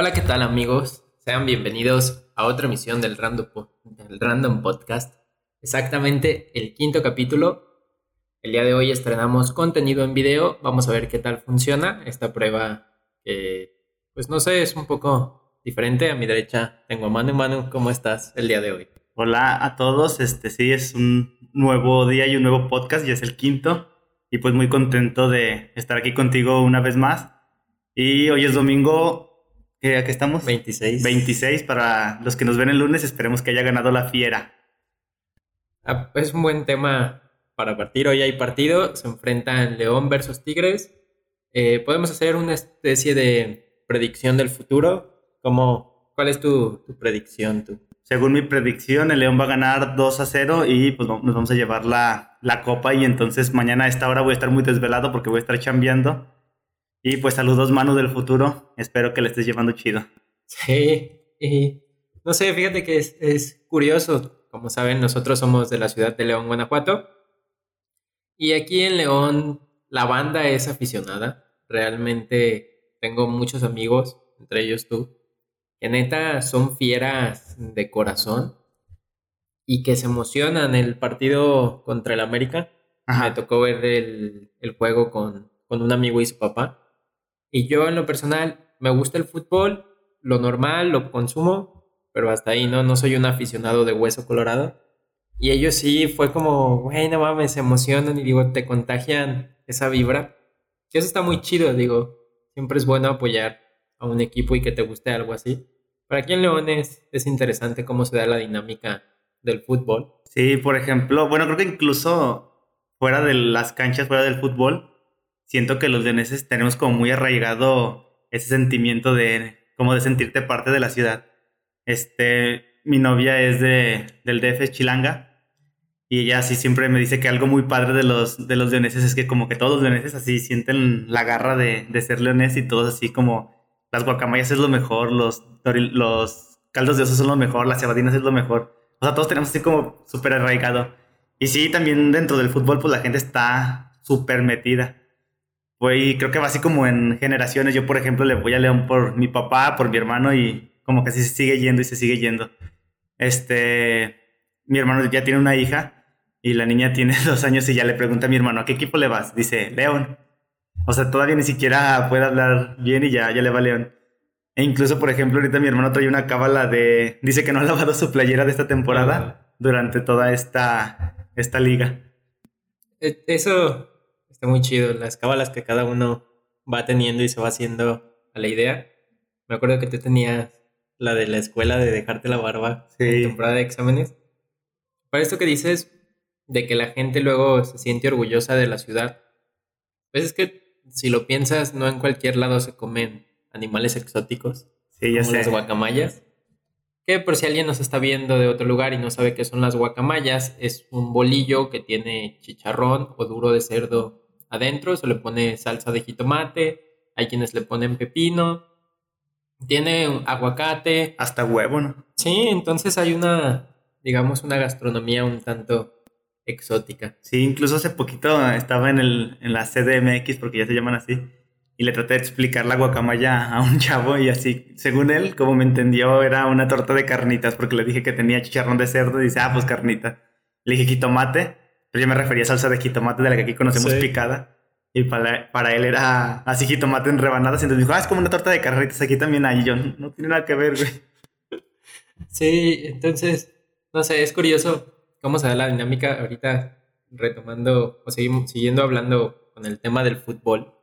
Hola, ¿qué tal amigos? Sean bienvenidos a otra emisión del Random, del Random Podcast. Exactamente el quinto capítulo. El día de hoy estrenamos contenido en video. Vamos a ver qué tal funciona esta prueba que, pues no sé, es un poco diferente. A mi derecha tengo a Manu. Manu, ¿cómo estás el día de hoy? Hola a todos. Este sí es un nuevo día y un nuevo podcast. Ya es el quinto. Y pues muy contento de estar aquí contigo una vez más. Y hoy es domingo ¿A qué estamos? 26. 26 para los que nos ven el lunes, esperemos que haya ganado la fiera. Ah, es un buen tema para partir. Hoy hay partido, se enfrentan León versus Tigres. Eh, podemos hacer una especie de predicción del futuro. ¿Cómo, ¿Cuál es tu, predicción? Según mi predicción, el León va a ganar 2 a 0 y pues nos vamos a llevar la, la copa y entonces mañana a esta hora voy a estar muy desvelado porque voy a estar chambeando y pues saludos Manu del futuro, espero que le estés llevando chido. Sí, y no sé, fíjate que es, es curioso, como saben, nosotros somos de la ciudad de León, Guanajuato, y aquí en León la banda es aficionada, realmente tengo muchos amigos, entre ellos tú, que neta son fieras de corazón y que se emocionan el partido contra el América. Me tocó ver el, el juego con, con un amigo y su papá. Y yo en lo personal me gusta el fútbol, lo normal, lo consumo, pero hasta ahí no, no soy un aficionado de hueso colorado. Y ellos sí fue como, güey, no mames, se emocionan y digo, te contagian esa vibra. Y eso está muy chido, digo, siempre es bueno apoyar a un equipo y que te guste algo así. Para aquí en León es, es interesante cómo se da la dinámica del fútbol. Sí, por ejemplo, bueno, creo que incluso fuera de las canchas, fuera del fútbol, siento que los leoneses tenemos como muy arraigado ese sentimiento de como de sentirte parte de la ciudad. Este, mi novia es de, del DF Chilanga y ella así siempre me dice que algo muy padre de los, de los leoneses es que como que todos los leoneses así sienten la garra de, de ser leones y todos así como las guacamayas es lo mejor, los, los caldos de osos son lo mejor, las cebadinas es lo mejor. O sea, todos tenemos así como súper arraigado. Y sí, también dentro del fútbol pues la gente está súper metida voy, creo que va así como en generaciones. Yo, por ejemplo, le voy a León por mi papá, por mi hermano y como que así se sigue yendo y se sigue yendo. Este, mi hermano ya tiene una hija y la niña tiene dos años y ya le pregunta a mi hermano, ¿a qué equipo le vas? Dice, León. O sea, todavía ni siquiera puede hablar bien y ya, ya le va León. E incluso, por ejemplo, ahorita mi hermano trae una cábala de... Dice que no ha lavado su playera de esta temporada durante toda esta, esta liga. E, eso está muy chido. Las cábalas que cada uno va teniendo y se va haciendo a la idea. Me acuerdo que tú tenías la de la escuela de dejarte la barba en temporada de exámenes. Para esto que dices de que la gente luego se siente orgullosa de la ciudad, pues es que si lo piensas, no en cualquier lado se comen animales exóticos. Sí, ya como las guacamayas. Que por si alguien nos está viendo de otro lugar y no sabe qué son las guacamayas, es un bolillo que tiene chicharrón o duro de cerdo adentro, se le pone salsa de jitomate, hay quienes le ponen pepino, tiene aguacate. Hasta huevo, ¿no? Sí, entonces hay una, digamos, una gastronomía un tanto exótica. Sí, incluso hace poquito estaba en, el, en la CDMX, porque ya se llaman así, y le traté de explicar la guacamaya a un chavo y así, según él, como me entendió, era una torta de carnitas, porque le dije que tenía chicharrón de cerdo y dice, ah, pues carnita. Le dije jitomate yo me refería a salsa de jitomate de la que aquí conocemos picada. Y para, para él era así jitomate en rebanadas. Y entonces dijo, ah, es como una torta de carretas, aquí también hay. Y yo, no tiene nada que ver, güey. Sí, entonces, no sé, es curioso cómo se da la dinámica ahorita retomando o seguimos, siguiendo hablando con el tema del fútbol.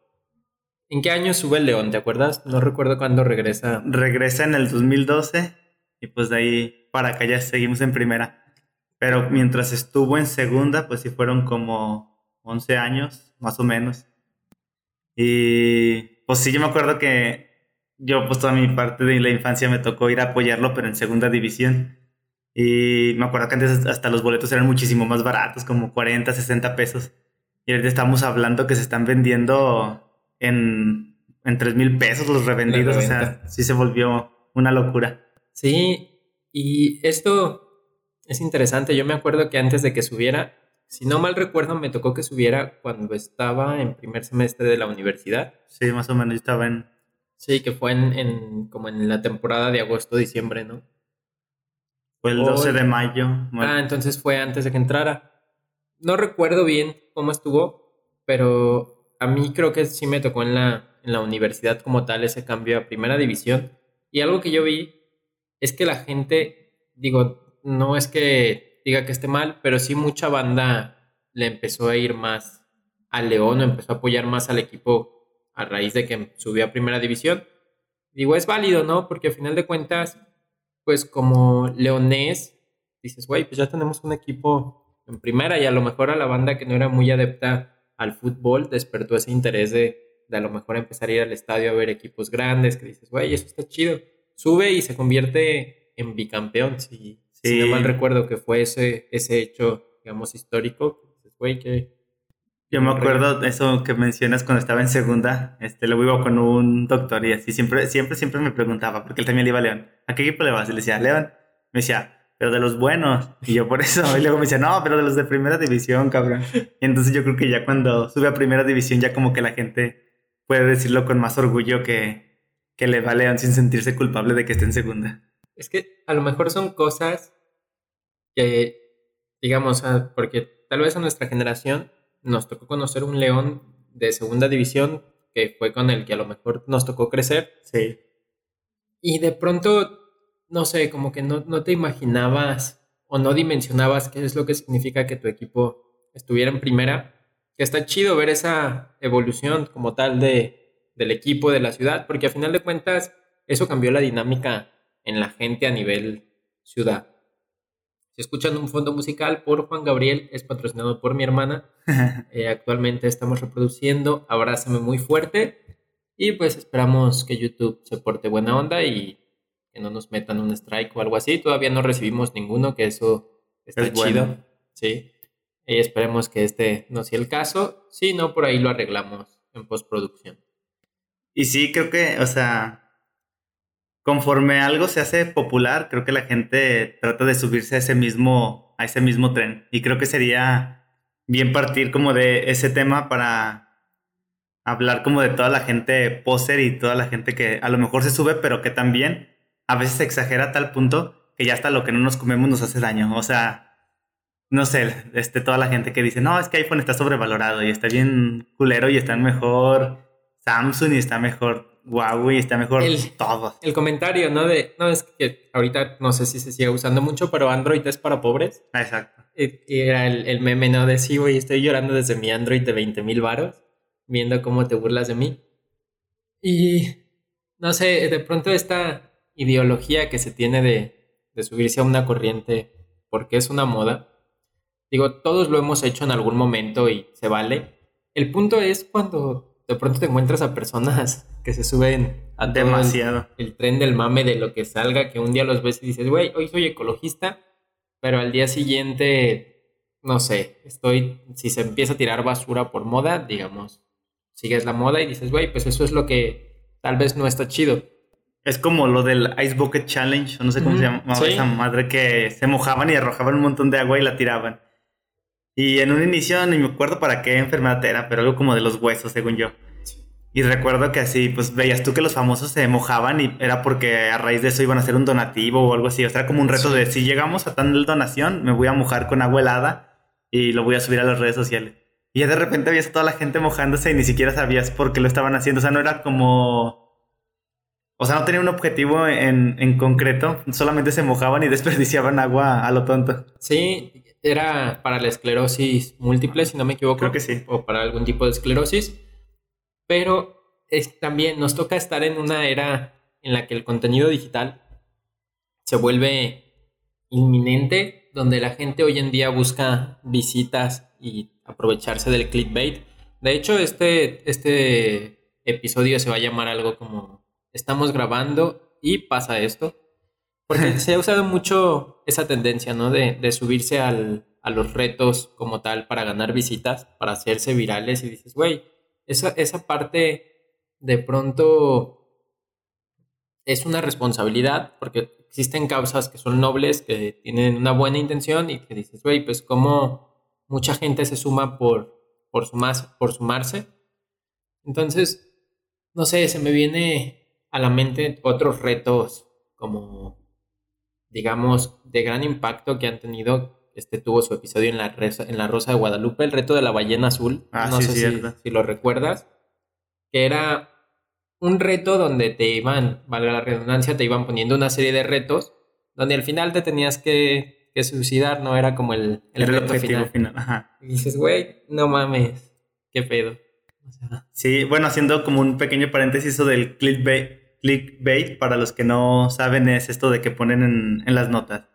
¿En qué año sube el León? ¿Te acuerdas? No recuerdo cuándo regresa. Regresa en el 2012 y pues de ahí para acá ya seguimos en primera. Pero mientras estuvo en segunda, pues sí fueron como 11 años, más o menos. Y pues sí, yo me acuerdo que yo pues toda mi parte de la infancia me tocó ir a apoyarlo, pero en segunda división. Y me acuerdo que antes hasta los boletos eran muchísimo más baratos, como 40, 60 pesos. Y ahorita estamos hablando que se están vendiendo en, en 3 mil pesos los revendidos. O sea, sí se volvió una locura. Sí, y esto es interesante. Yo me acuerdo que antes de que subiera, si no mal recuerdo, me tocó que subiera cuando estaba en primer semestre de la universidad. Sí, más o menos. Estaba en Sí, que fue en, en como en la temporada de agosto-diciembre, ¿no? Fue el 12 de mayo. Ah, entonces fue antes de que entrara. No recuerdo bien cómo estuvo, pero a mí creo que sí me tocó en la, en la universidad como tal ese cambio a primera división. Y algo que yo vi es que la gente, digo, no es que diga que esté mal, pero sí mucha banda le empezó a ir más al León o empezó a apoyar más al equipo a raíz de que subió a primera división. Digo, es válido, ¿no? Porque al final de cuentas, pues como leonés, dices, güey, pues ya tenemos un equipo en primera y a lo mejor a la banda que no era muy adepta al fútbol despertó ese interés de, de a lo mejor empezar a ir al estadio a ver equipos grandes, que dices, güey, eso está chido. Sube y se convierte en bicampeón, si no mal recuerdo que fue ese, ese hecho, digamos, histórico. Güey, que yo me acuerdo eso que mencionas cuando estaba en segunda, este, luego iba con un doctor y así siempre, siempre, siempre me preguntaba, porque él también le iba a León, ¿a qué equipo le vas? Y le decía, León. Me decía, pero de los buenos. Y yo por eso, y luego me decía, no, pero de los de primera división, cabrón. Y entonces yo creo que ya cuando sube a primera división, ya como que la gente puede decirlo con más orgullo que, que le va a León sin sentirse culpable de que esté en segunda. Es que a lo mejor son cosas que, digamos, ah, porque tal vez a nuestra generación nos tocó conocer un León de segunda división que fue con el que a lo mejor nos tocó crecer. Sí. Y de pronto, no sé, como que no, no te imaginabas o no dimensionabas qué es lo que significa que tu equipo estuviera en primera. Que está chido ver esa evolución como tal de, del equipo, de la ciudad, porque a final de cuentas eso cambió la dinámica en la gente a nivel ciudad. Si escuchan un fondo musical por Juan Gabriel, es patrocinado por mi hermana. Eh, actualmente estamos reproduciendo Abrázame muy fuerte. Y pues esperamos que YouTube se porte buena onda y que no nos metan un strike o algo así. Todavía no recibimos ninguno, que eso está chido. Sí. Y esperemos que este no sea el caso. Si no, por ahí lo arreglamos en postproducción. Y sí, creo que, o sea, conforme algo se hace popular, creo que la gente trata de subirse a ese mismo, a ese mismo tren. Y creo que sería bien partir como de ese tema para hablar como de toda la gente poser y toda la gente que a lo mejor se sube, pero que también a veces se exagera a tal punto que ya hasta lo que no nos comemos nos hace daño. O sea, no sé, este, toda la gente que dice, no, es que iPhone está sobrevalorado y está bien culero y está mejor Samsung y está mejor Huawei está mejor el, todo. El comentario, ¿no? De, no, es que ahorita no sé si se sigue usando mucho, pero Android es para pobres. Exacto. Era el, el, meme, ¿no? De sí, güey, estoy llorando desde mi Android de 20 mil varos, viendo cómo te burlas de mí. Y, no sé, de pronto esta ideología que se tiene de, de subirse a una corriente porque es una moda, digo, todos lo hemos hecho en algún momento y se vale. El punto es cuando de pronto te encuentras a personas que se suben a demasiado el, tren del mame de lo que salga, que un día los ves y dices, güey, hoy soy ecologista, pero al día siguiente, no sé, estoy, si se empieza a tirar basura por moda, digamos, sigues la moda y dices, güey, pues eso es lo que tal vez no está chido. Es como lo del Ice Bucket Challenge, no sé cómo se llama esa madre que se mojaban y arrojaban un montón de agua y la tiraban. Y en un inicio ni me acuerdo para qué enfermedad era, pero algo como de los huesos, según yo. Y recuerdo que así, pues veías tú que los famosos se mojaban y era porque a raíz de eso iban a hacer un donativo o algo así. O sea, era como un reto de si llegamos a tal donación, me voy a mojar con agua helada y lo voy a subir a las redes sociales. Y ya de repente veías a toda la gente mojándose y ni siquiera sabías por qué lo estaban haciendo. O sea, no era como. O sea, no tenía un objetivo en, en concreto, solamente se mojaban y desperdiciaban agua a lo tonto. Sí, era para la esclerosis múltiple, si no me equivoco. Creo que sí. O para algún tipo de esclerosis. Pero es, también nos toca estar en una era en la que el contenido digital se vuelve inminente, donde la gente hoy en día busca visitas y aprovecharse del clickbait. De hecho, este, este episodio se va a llamar algo como estamos grabando y pasa esto. Porque se ha usado mucho esa tendencia, ¿no? De, de subirse al, a los retos como tal para ganar visitas, para hacerse virales y dices, güey, esa, esa parte de pronto es una responsabilidad porque existen causas que son nobles, que tienen una buena intención y que dices, güey, pues como mucha gente se suma por, por, sumas, por sumarse. Entonces, no sé, se me viene a la mente otros retos como, digamos, de gran impacto que han tenido. Este tuvo su episodio en la, en la Rosa de Guadalupe, el reto de la ballena azul. Ah, no sí, sé si, cierto. si lo recuerdas. Que era un reto donde te iban, valga la redundancia, te iban poniendo una serie de retos donde al final te tenías que, que suicidar, ¿no? Era como el, el reto objetivo final. final. Ajá. Y dices, güey, no mames, qué pedo. Sí, bueno, haciendo como un pequeño paréntesis, del clickbait, clickbait, para los que no saben, es esto de que ponen en, en las notas.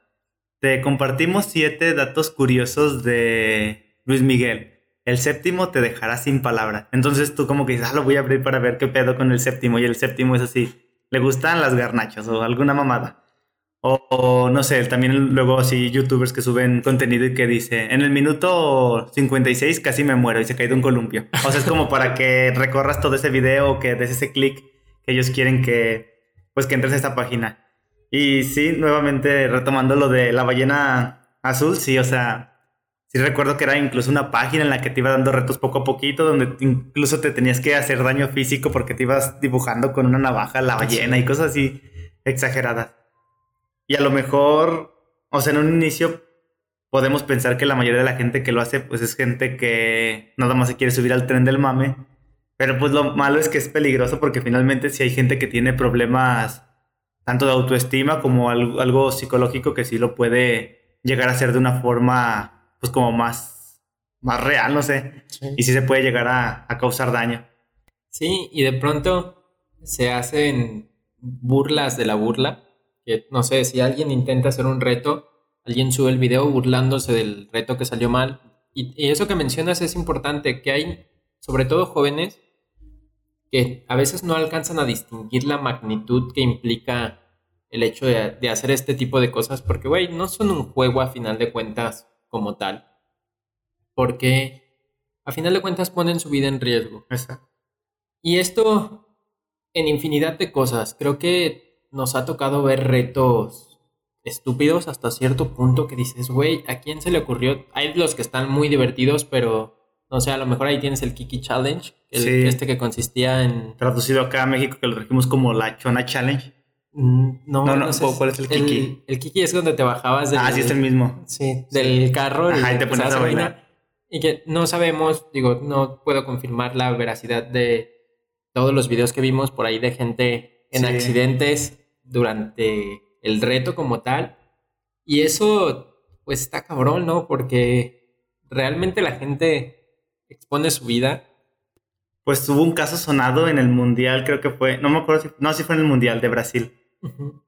Te compartimos siete datos curiosos de Luis Miguel. El séptimo te dejará sin palabras. Entonces tú como que dices, ah, lo voy a abrir para ver qué pedo con el séptimo. Y el séptimo es así, le gustan las garnachas o alguna mamada. O, no sé, también luego así youtubers que suben contenido y que dice, en el minuto 56 casi me muero y se cae de un columpio. O sea, es como para que recorras todo ese video que des ese clic que ellos quieren que, pues que entres a esta página. Y sí, nuevamente retomando lo de la ballena azul, sí, o sea, sí recuerdo que era incluso una página en la que te iba dando retos poco a poquito, donde incluso te tenías que hacer daño físico porque te ibas dibujando con una navaja la ballena y cosas así exageradas. Y a lo mejor, o sea, en un inicio podemos pensar que la mayoría de la gente que lo hace, pues es gente que nada más se quiere subir al tren del mame. Pero pues lo malo es que es peligroso porque finalmente si hay gente que tiene problemas tanto de autoestima como algo, algo psicológico que sí lo puede llegar a hacer de una forma pues como más, más real, no sé. sí. Y sí se puede llegar a, a causar daño. Sí, y de pronto se hacen burlas de la burla. Que no sé, si alguien intenta hacer un reto, alguien sube el video burlándose del reto que salió mal. Y, y eso que mencionas es importante, que hay, sobre todo jóvenes, que a veces no alcanzan a distinguir la magnitud que implica el hecho de, de hacer este tipo de cosas, porque, güey, no son un juego a final de cuentas como tal. Porque a final de cuentas ponen su vida en riesgo. Exacto. Y esto en infinidad de cosas. Creo que nos ha tocado ver retos estúpidos hasta cierto punto que dices, güey, ¿a quién se le ocurrió? Hay los que están muy divertidos, pero no sé, a lo mejor ahí tienes el Kiki Challenge, el, Sí. este que consistía en... Traducido acá a México que lo trajimos como la Chona Challenge. Mm, No, No, no, sé, ¿cuál es el Kiki? El, Kiki es donde te bajabas del, Ah, sí, es el mismo. sí, del carro Ajá, y te ponías a bailar. Y que no sabemos, digo, no puedo confirmar la veracidad de todos los videos que vimos por ahí de gente en Sí. accidentes durante el reto como tal. Y eso, pues está cabrón, ¿no? Porque realmente la gente expone su vida. Pues hubo un caso sonado en el Mundial, creo que fue, no me acuerdo si, no, sí fue en el Mundial de Brasil,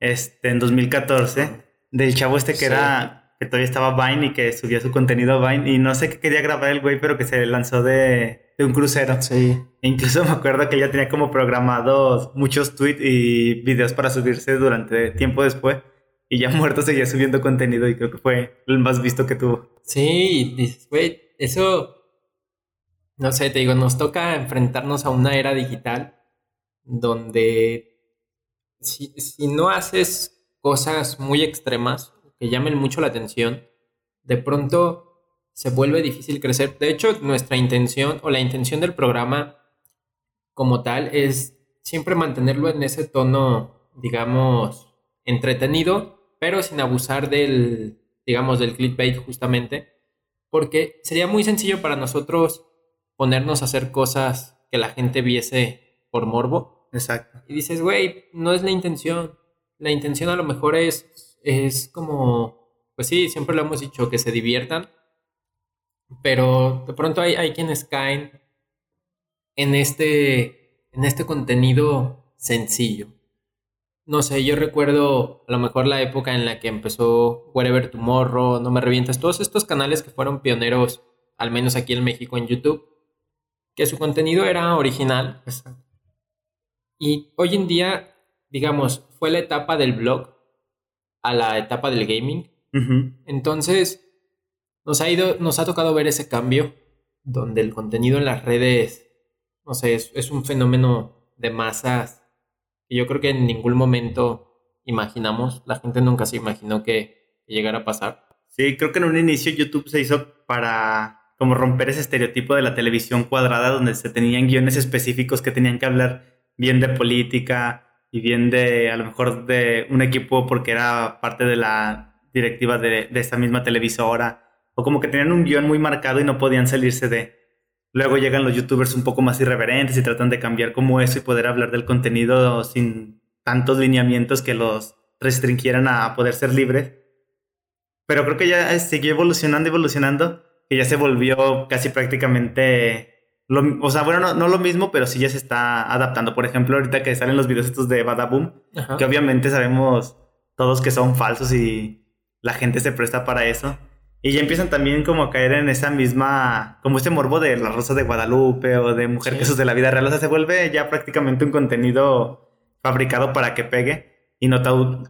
este, en 2014, del chavo este que Sí. era, que todavía estaba Vine y que subía su contenido a Vine y no sé qué quería grabar el güey, pero que se lanzó de, de un crucero. Sí. E incluso me acuerdo que ya tenía como programados muchos tweets y videos para subirse durante tiempo después. Y ya muerto seguía subiendo contenido y creo que fue el más visto que tuvo. Sí, dices, güey, eso, no sé, te digo, nos toca enfrentarnos a una era digital donde si, si no haces cosas muy extremas que llamen mucho la atención, de pronto se vuelve difícil crecer. De hecho, nuestra intención o la intención del programa como tal es siempre mantenerlo en ese tono, digamos, entretenido, pero sin abusar del, digamos, del clickbait justamente, porque sería muy sencillo para nosotros ponernos a hacer cosas que la gente viese por morbo. Exacto. Y dices, güey, no es la intención. La intención a lo mejor es, es como, pues sí, siempre lo hemos dicho, que se diviertan, pero de pronto hay, hay quienes caen en este, en este contenido sencillo. No sé, yo recuerdo a lo mejor la época en la que empezó Wherever Tomorrow, No Me Revientas, todos estos canales que fueron pioneros, al menos aquí en México en YouTube, que su contenido era original. Y hoy en día, digamos, fue la etapa del blog a la etapa del gaming. Entonces, nos ha ido, nos ha tocado ver ese cambio, donde el contenido en las redes, no sé, es, es un fenómeno de masas que yo creo que en ningún momento imaginamos. La gente nunca se imaginó que, que llegara a pasar. Sí, creo que en un inicio YouTube se hizo para como romper ese estereotipo de la televisión cuadrada donde se tenían guiones específicos que tenían que hablar bien de política y bien de a lo mejor de un equipo porque era parte de la directiva de, de esa misma televisora, o como que tenían un guion muy marcado y no podían salirse de. Luego llegan los youtubers un poco más irreverentes y tratan de cambiar como eso y poder hablar del contenido sin tantos lineamientos que los restringieran a poder ser libres. Pero creo que ya siguió evolucionando, evolucionando, que ya se volvió casi prácticamente o sea, bueno, no, lo mismo, pero sí ya se está adaptando. Por ejemplo, ahorita que salen los videos estos de Badaboom, que obviamente sabemos todos que son falsos y la gente se presta para eso. Y ya empiezan también como a caer en esa misma, como este morbo de la Rosa de Guadalupe o de Mujer que de la vida real. O sea, se vuelve ya prácticamente un contenido fabricado para que pegue y no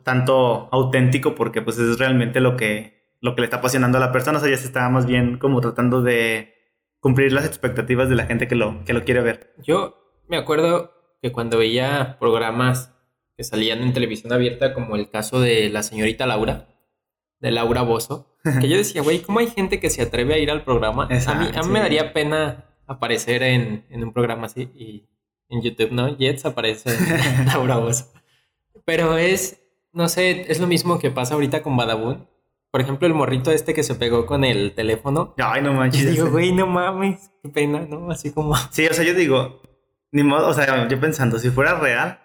tanto auténtico porque pues es realmente lo que, lo que le está apasionando a la persona. O sea, ya se está más bien como tratando de cumplir las expectativas de la gente que lo, que lo quiere ver. Yo me acuerdo que cuando veía programas que salían en televisión abierta, como el caso de la señorita Laura, de Laura Bozo, que yo decía, güey, ¿cómo hay gente que se atreve a ir al programa? a mí, a mí me daría pena aparecer en, en, un programa así y en YouTube, ¿no? Jets aparece Laura Bozo. Pero es, no sé, es lo mismo que pasa ahorita con Badabun. Por ejemplo, el morrito este que se pegó con el teléfono. Ay, no manches. Digo, güey, no mames, qué pena, ¿no? Así como. Sí, o sea, yo digo, ni modo, o sea, yo pensando, si fuera real,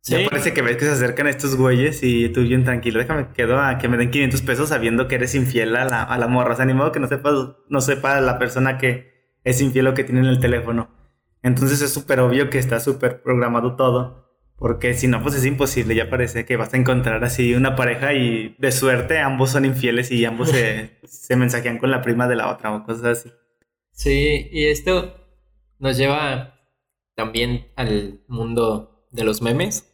¿Sí? ya parece que ves que se acercan estos güeyes y tú bien tranquilo, déjame quedo a que me den 500 pesos sabiendo que eres infiel a la, a la morra. O sea, ni modo que no sepa, no sepa la persona que es infiel o que tiene en el teléfono. Entonces es súper obvio que está súper programado todo. Porque si no, pues es imposible. Ya parece que vas a encontrar así una pareja y de suerte ambos son infieles y ambos se, se mensajean con la prima de la otra o cosas así. Sí, y esto nos lleva también al mundo de los memes.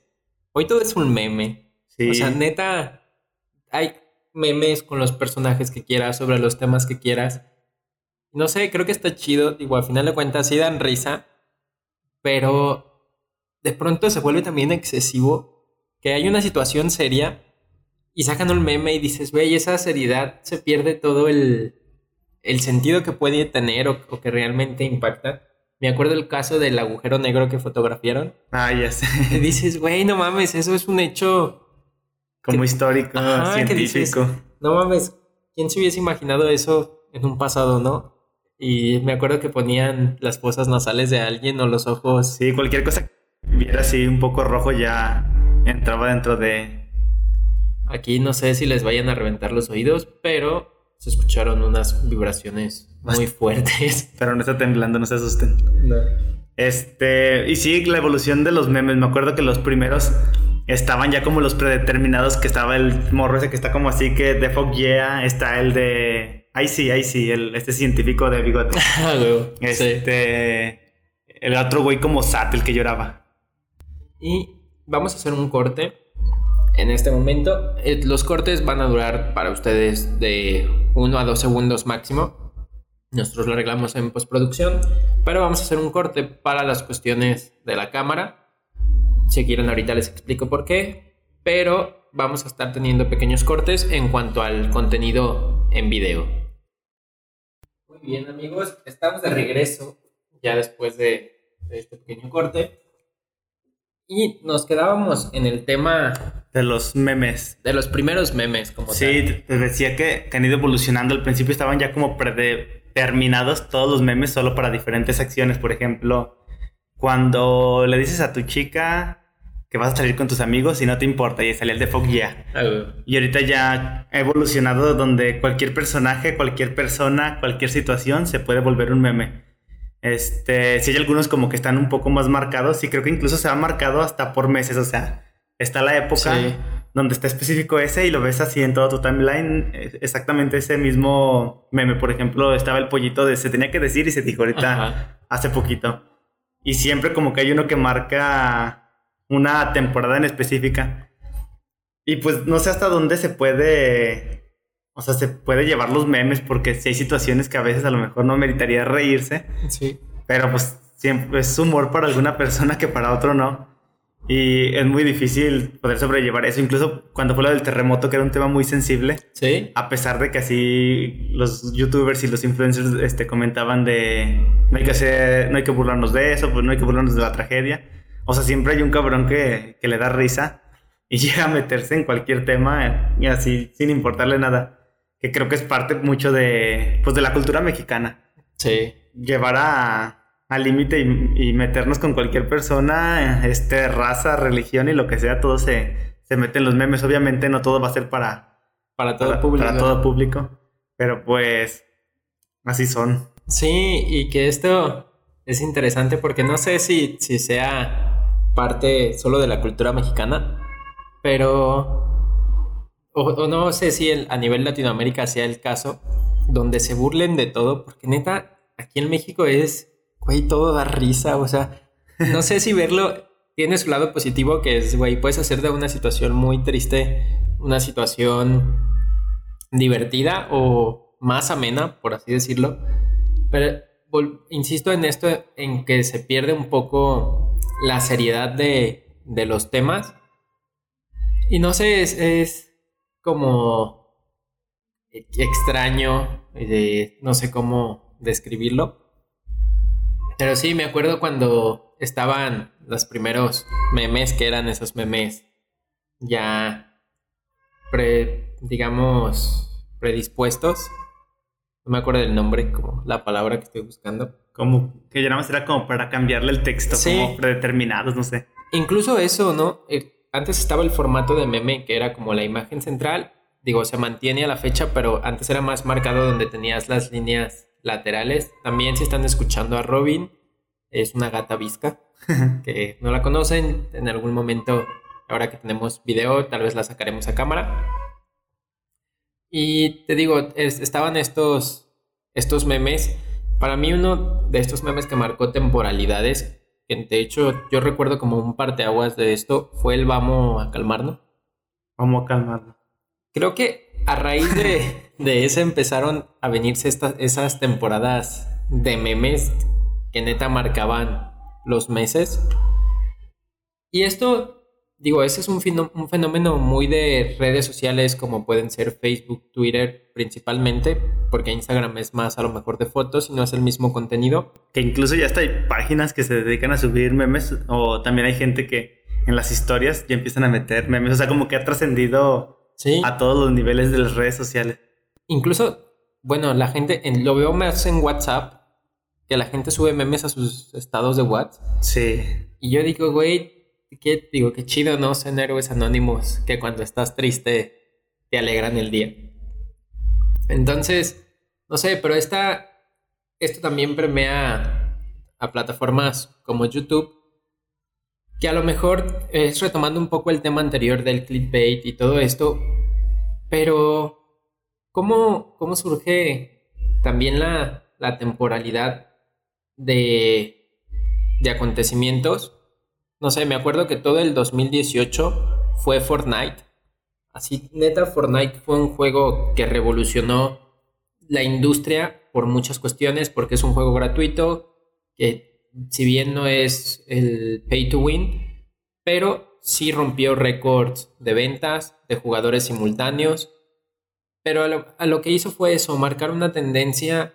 Hoy todo es un meme. O sea, neta, hay memes con los personajes que quieras, sobre los temas que quieras. No sé, creo que está chido. Digo, al final de cuentas sí dan risa. Pero de pronto se vuelve también excesivo, que hay una situación seria y sacan un meme y dices, güey, esa seriedad se pierde todo el, el sentido que puede tener o, que realmente impacta. Me acuerdo el caso del agujero negro que fotografiaron. Ah, ya sé. Dices, güey, no mames, eso es un hecho... Como histórico, científico. no mames, ¿quién se hubiese imaginado eso en un pasado, no? Y me acuerdo que ponían las fosas nasales de alguien o los ojos. Sí, cualquier cosa viera así un poco rojo ya entraba dentro de... Aquí no sé si les vayan a reventar los oídos, pero se escucharon unas vibraciones muy fuertes. Pero no está temblando, no se asusten. Este, y sí, la evolución de los memes, me acuerdo que los primeros estaban ya como los predeterminados, que estaba el morro ese que está como así, que de Fog Yeah, está el de... Ahí sí, ahí sí, el, este científico de bigote. Ah, este... El otro güey como Sat, el que lloraba. Y vamos a hacer un corte en este momento. Eh, los cortes van a durar para ustedes de 1 a 2 segundos máximo. Nosotros lo arreglamos en postproducción, pero vamos a hacer un corte para las cuestiones de la cámara. Si quieren ahorita les explico por qué, pero vamos a estar teniendo pequeños cortes en cuanto al contenido en video. Muy bien amigos, estamos de regreso ya después de este pequeño corte. Y nos quedábamos en el tema... De los memes. De los primeros memes, como Sí, te decía que, han ido evolucionando. Al principio estaban ya como predeterminados todos los memes solo para diferentes acciones. Por ejemplo, cuando le dices a tu chica que vas a salir con tus amigos y no te importa, y sale el de Fuck Yeah. Ah, y ahorita ya ha evolucionado donde cualquier personaje, cualquier persona, cualquier situación se puede volver un meme. Este, si hay algunos como que están un poco más marcados y creo que incluso se ha marcado hasta por meses, o sea, está la época donde está específico ese y lo ves así en todo tu timeline, exactamente ese mismo meme, por ejemplo, estaba el pollito de se tenía que decir y se dijo ahorita hace poquito. Y siempre como que hay uno que marca una temporada en específica. Y pues no sé hasta dónde se puede o sea, se puede llevar los memes porque si hay situaciones que a veces a lo mejor no meritaría reírse. Sí. Pero pues siempre es humor para alguna persona que para otro no. Y es muy difícil poder sobrellevar eso. Incluso cuando fue lo del terremoto, que era un tema muy sensible. Sí. A pesar de que así los youtubers y los influencers este, comentaban de no hay que hacer, no hay que burlarnos de eso, pues no hay que burlarnos de la tragedia. O sea, siempre hay un cabrón que, que le da risa y llega a meterse en cualquier tema y así, sin importarle nada. Que creo que es parte mucho de, pues, de la cultura mexicana. Sí. Llevar a, al límite y, y, meternos con cualquier persona, este, raza, religión y lo que sea, todo se, se mete en los memes. Obviamente no todo va a ser para, para todo público. Para todo público. Pero pues así son. Sí, y que esto es interesante porque no sé si, si sea parte solo de la cultura mexicana, pero o, no sé si a nivel Latinoamérica sea el caso donde se burlen de todo, porque neta, aquí en México es, güey, todo da risa, o sea, no sé si verlo tiene su lado positivo, que es, güey, puedes hacer de una situación muy triste una situación divertida o más amena, por así decirlo. Pero insisto en esto, en que se pierde un poco la seriedad de, de los temas. Y no sé, es, es como extraño, de, no sé cómo describirlo. Pero sí, me acuerdo cuando estaban los primeros memes, que eran esos memes ya, pre, digamos, predispuestos no me acuerdo del nombre, como la palabra que estoy buscando. Como que ya nada más era como para cambiarle el texto, como predeterminados, no sé. Incluso eso, ¿no? Eh, antes estaba el formato de meme, que era como la imagen central. Digo, se mantiene a la fecha, pero antes era más marcado donde tenías las líneas laterales. También si están escuchando a Robin, es una gata visca, que no la conocen. En algún momento, ahora que tenemos video, tal vez la sacaremos a cámara. Y te digo, estaban estos, estos memes. Para mí uno de estos memes que marcó temporalidades, de hecho yo recuerdo como un parteaguas de esto, fue el vamos a calmarnos. Vamos a calmarnos. Creo que a raíz de, de ese empezaron a venirse estas, esas temporadas de memes que neta marcaban los meses. Y esto digo, ese es un, un, fenómeno muy de redes sociales como pueden ser Facebook, Twitter principalmente, porque Instagram es más a lo mejor de fotos y no es el mismo contenido. Que incluso ya hasta hay páginas que se dedican a subir memes o también hay gente que en las historias ya empiezan a meter memes, o sea, como que ha trascendido a todos los niveles de las redes sociales. Incluso, bueno, la gente, lo veo más en WhatsApp, que la gente sube memes a sus estados de WhatsApp. Sí. Y yo digo, güey, qué, digo, qué chido, ¿no? Son héroes anónimos que cuando estás triste te alegran el día. Entonces, no sé, pero esta, esto también permea a plataformas como YouTube, que a lo mejor es retomando un poco el tema anterior del clickbait y todo esto, pero ¿cómo, cómo surge también la, la temporalidad de, de acontecimientos? No sé, me acuerdo que todo el 2018 fue Fortnite. Así, neta, Fortnite fue un juego que revolucionó la industria por muchas cuestiones, porque es un juego gratuito, que si bien no es el pay to win, pero sí rompió récords de ventas, de jugadores simultáneos. Pero a lo, a lo que hizo fue eso, marcar una tendencia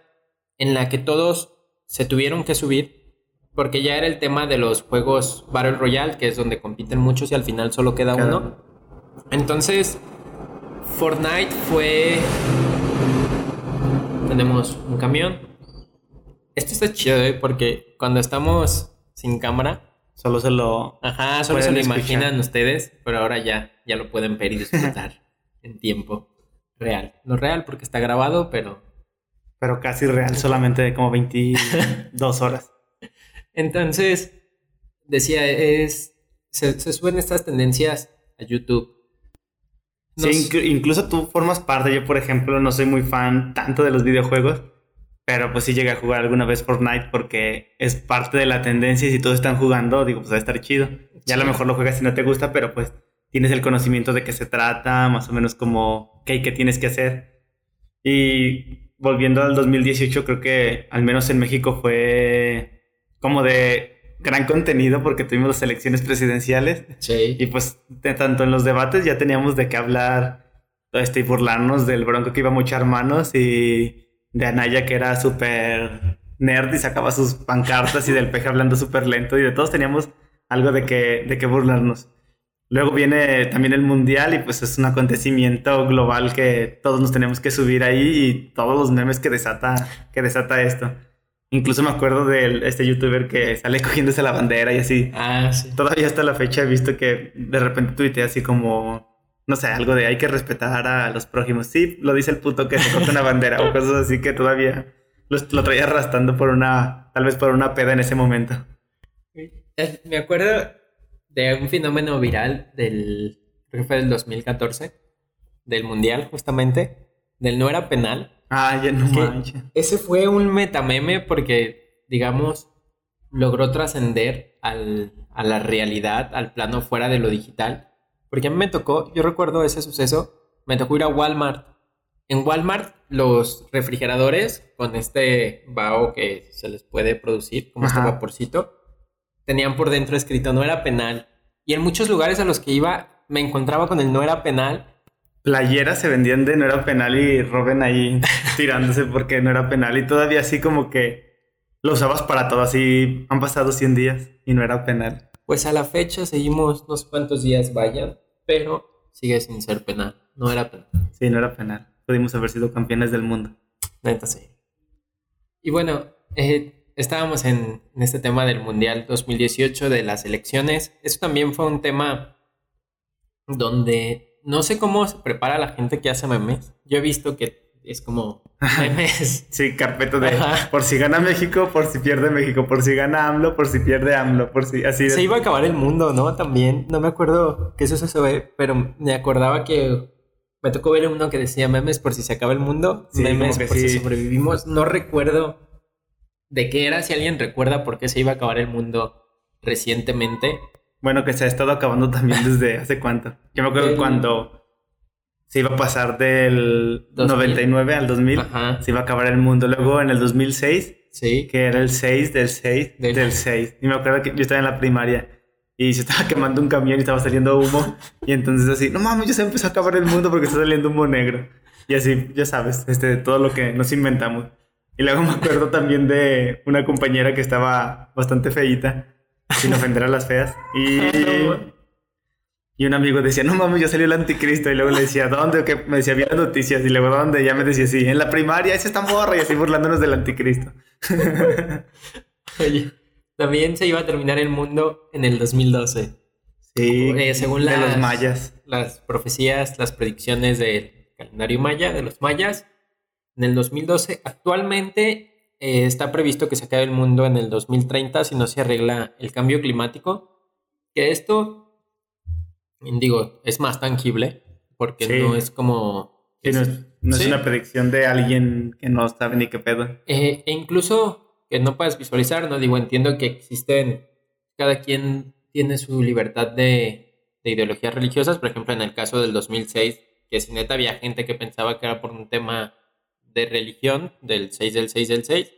en la que todos se tuvieron que subir porque ya era el tema de los juegos Battle Royale, que es donde compiten muchos y al final solo queda uno. Entonces, Fortnite fue. Tenemos un camión. Esto está chido, ¿eh? Porque cuando estamos sin cámara. Solo se lo. Ajá, solo se lo imaginan ustedes, pero ahora ya, ya lo pueden ver y disfrutar en tiempo real. No real porque está grabado, pero. Pero casi real, solamente de como 22 horas. Entonces, decía, es, se, suben estas tendencias a YouTube. sí, incluso tú formas parte. Yo, por ejemplo, no soy muy fan tanto de los videojuegos, pero pues sí llegué a jugar alguna vez Fortnite porque es parte de la tendencia y si todos están jugando, digo, pues va a estar chido. Ya a lo mejor lo juegas si no te gusta, pero pues tienes el conocimiento de qué se trata, más o menos como qué, qué tienes que hacer. Y volviendo al 2018, creo que al menos en México fue como de gran contenido porque tuvimos las elecciones presidenciales. Sí. Y pues tanto en los debates ya teníamos de qué hablar este, y burlarnos del bronco que iba a mochar manos y de Anaya que era súper nerd y sacaba sus pancartas y del peje hablando súper lento y de todos teníamos algo de que, de que burlarnos. Luego viene también el mundial y pues es un acontecimiento global que todos nos tenemos que subir ahí y todos los memes que desata, que desata esto. Incluso me acuerdo de este youtuber que sale cogiéndose la bandera y así. Ah, sí. Todavía hasta la fecha he visto que de repente tuitea así como, no sé, algo de hay que respetar a los prójimos. Sí, lo dice el puto que se corta una bandera o cosas así que todavía lo, lo traía arrastrando por una, tal vez por una peda en ese momento. Eh, Me acuerdo de un fenómeno viral del, creo que fue del 2014, del Mundial justamente, del no era penal. Ah, ya no Que manches. Ese fue un metameme porque, digamos, logró trascender al- a la realidad, al plano fuera de lo digital. Porque a mí me tocó, yo recuerdo ese suceso, me tocó ir a Walmart. En Walmart, los refrigeradores con este vaho que se les puede producir, como este vaporcito, tenían por dentro escrito no era penal. Y en muchos lugares a los que iba, me encontraba con el no era penal Playeras se vendían de no era penal y Robin ahí tirándose porque no era penal y todavía así como que lo usabas para todo, así han pasado 100 días y no era penal. Pues a la fecha seguimos no sé cuántos días vayan, pero sigue sin ser penal. No era penal. Sí, no era penal. Pudimos haber sido campeones del mundo. Neta, sí. Y bueno, eh, estábamos en, en este tema del Mundial 2018 de las elecciones. Eso también fue un tema donde no sé cómo se prepara la gente que hace memes. Yo he visto que es como memes. Sí, carpeta de Ajá. por si gana México, por si pierde México, por si gana AMLO, por si pierde AMLO, por si así. Se iba a acabar el mundo, ¿no? También. No me acuerdo que eso se ve, pero me acordaba que me tocó ver uno que decía memes por si se acaba el mundo, Sí, memes por si sobrevivimos. No recuerdo de qué era, si alguien recuerda por qué se iba a acabar el mundo recientemente. Bueno, que se ha estado acabando también desde hace cuánto. Yo me acuerdo cuando se iba a pasar del 2000. 99 al 2000, Ajá. se iba a acabar el mundo. Luego en el 2006 Sí. que era el 6 del 6 Del- del 6. Y me acuerdo que yo estaba en la primaria y se estaba quemando un camión y estaba saliendo humo. Y entonces así, no mames, ya se empezó a acabar el mundo porque está saliendo humo negro. Y así, ya sabes, este, todo lo que nos inventamos. Y luego me acuerdo también de una compañera que estaba bastante feíta, sin ofender a las feas. Y, y un amigo decía, no mames, ya salió el anticristo. Y luego le decía, ¿dónde? Que me decía, vi las noticias. Y luego, ¿dónde? Y ya me decía, sí, en la primaria, esa está morra. Y así burlándonos del anticristo. Oye, también se iba a terminar el mundo en el 2012. Sí, Eh, según de las- los mayas. Las profecías, las predicciones del calendario maya, de los mayas, en el 2012. Actualmente eh, está previsto que se acabe el mundo en el 2030 si no se arregla el cambio climático. Que esto, digo, es más tangible porque Sí. no es como... Sí, no es, no es Sí. una predicción de alguien que no sabe ni qué pedo. Eh, e incluso que no puedas visualizar, no digo, entiendo que existen, cada quien tiene su libertad de, de ideologías religiosas, por ejemplo, en el caso del 2006, que si neta había gente que pensaba que era por un tema de religión, del 6 del 6 del 6,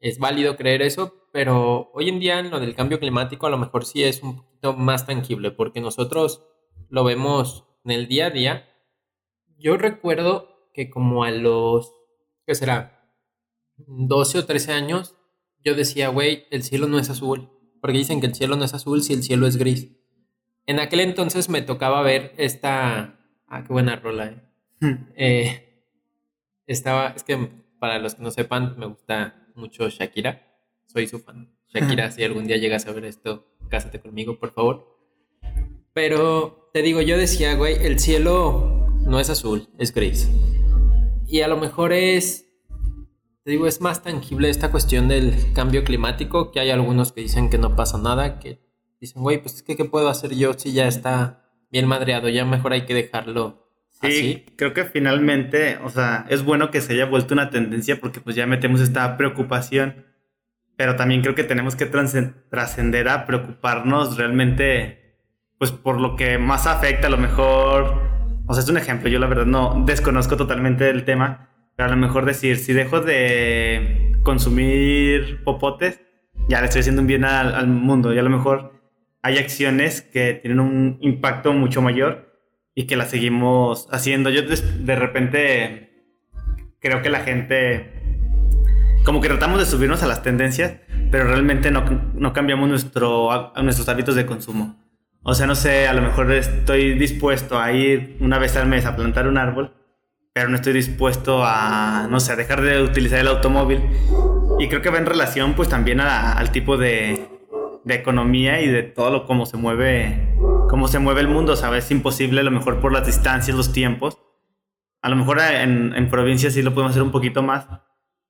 es válido creer eso, pero hoy en día en lo del cambio climático a lo mejor sí es un poquito más tangible, porque nosotros lo vemos en el día a día. Yo recuerdo que como a los, ¿qué será? 12 o 13 años, yo decía, güey, el cielo no es azul. Porque dicen que el cielo no es azul si el cielo es gris. En aquel entonces me tocaba ver esta... Ah, qué buena rola, eh. Eh, estaba, es que para los que no sepan, me gusta mucho Shakira. Soy su fan. Shakira, si algún día llegas a ver esto, cásate conmigo, por favor. Pero te digo, yo decía, güey, el cielo no es azul, es gris. Y a lo mejor es, te digo, es más tangible esta cuestión del cambio climático, que hay algunos que dicen que no pasa nada, que dicen, güey, pues es que, ¿qué puedo hacer yo si ya está bien madreado? Ya mejor hay que dejarlo Sí, así. creo que finalmente, o sea, es bueno que se haya vuelto una tendencia porque pues ya metemos esta preocupación, pero también creo que tenemos que trascender a preocuparnos realmente, pues por lo que más afecta a lo mejor, o sea, es un ejemplo, yo la verdad no desconozco totalmente el tema, pero a lo mejor decir, si dejo de consumir popotes, ya le estoy haciendo un bien al, al mundo y a lo mejor hay acciones que tienen un impacto mucho mayor y que la seguimos haciendo. Yo des- de repente creo que la gente como que tratamos de subirnos a las tendencias, pero realmente no, no cambiamos nuestro, nuestros hábitos de consumo. O sea, no sé, a lo mejor estoy dispuesto a ir una vez al mes a plantar un árbol, pero no estoy dispuesto a, no sé, a dejar de utilizar el automóvil. Y creo que va en relación pues también al tipo de, de economía y de todo lo cómo se mueve cómo se mueve el mundo, ¿sabes? Es imposible a lo mejor por las distancias, los tiempos. A lo mejor en, en provincias sí lo podemos hacer un poquito más,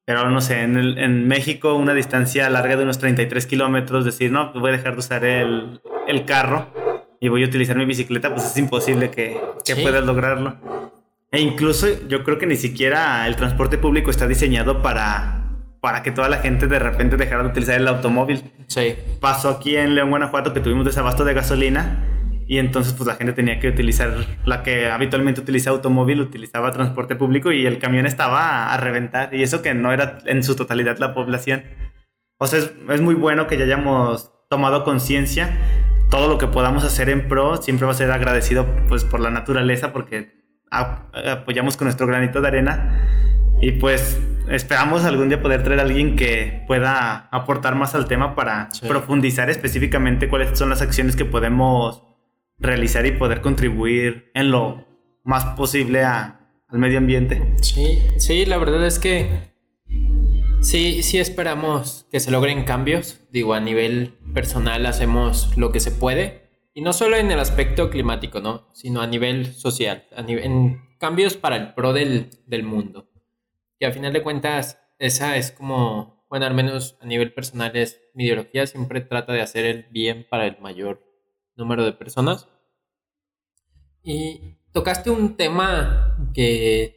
pero no sé, en, el, en México una distancia larga de unos 33 kilómetros, decir, no, pues voy a dejar de usar el, el carro y voy a utilizar mi bicicleta, pues es imposible que, que puedas lograrlo. E incluso yo creo que ni siquiera el transporte público está diseñado para, para que toda la gente de repente dejara de utilizar el automóvil. Sí. Pasó aquí en León, Guanajuato, que tuvimos desabasto de gasolina y entonces pues la gente tenía que utilizar la que habitualmente utiliza automóvil, utilizaba transporte público y el camión estaba a, reventar y eso que no era en su totalidad la población. O sea, es, es muy bueno que ya hayamos tomado conciencia. Todo lo que podamos hacer en pro siempre va a ser agradecido pues por la naturaleza porque apoyamos con nuestro granito de arena. Y pues esperamos algún día poder traer a alguien que pueda aportar más al tema para profundizar específicamente cuáles son las acciones que podemos realizar y poder contribuir en lo más posible a, al medio ambiente. Sí, sí, la verdad es que Sí, sí esperamos que se logren cambios. Digo, a nivel personal hacemos lo que se puede. Y no solo en el aspecto climático, ¿no? Sino a nivel social. A nivel, en cambios para el pro del, del mundo. Y al final de cuentas, esa es como, bueno, al menos a nivel personal es mi ideología. Siempre trata de hacer el bien para el mayor número de personas. Y tocaste un tema que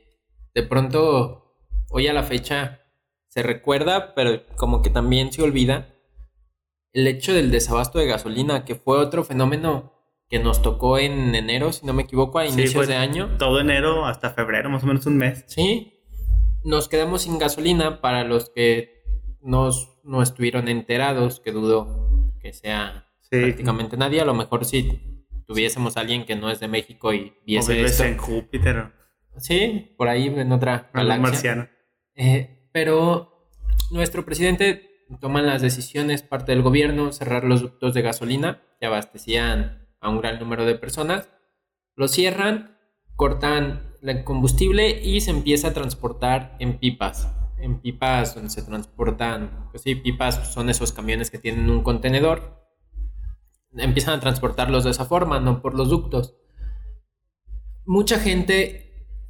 de pronto, hoy a la fecha, se recuerda, pero como que también se olvida el hecho del desabasto de gasolina, que fue otro fenómeno que nos tocó en enero, si no me equivoco, a inicios de año. Todo enero hasta febrero, más o menos un mes. Sí, nos quedamos sin gasolina para los que nos, no estuvieron enterados, que dudo que sea prácticamente nadie. A lo mejor si tuviésemos a alguien que no es de México y viese esto. en Júpiter. Sí, por ahí en otra galaxia. Marciano. Eh, pero nuestro presidente toma las decisiones, parte del gobierno, cerrar los ductos de gasolina que abastecían a un gran número de personas, lo cierran, cortan el combustible y se empieza a transportar en pipas. En pipas donde se transportan, pues sí, pipas son esos camiones que tienen un contenedor. Empiezan a transportarlos de esa forma, no por los ductos. Mucha gente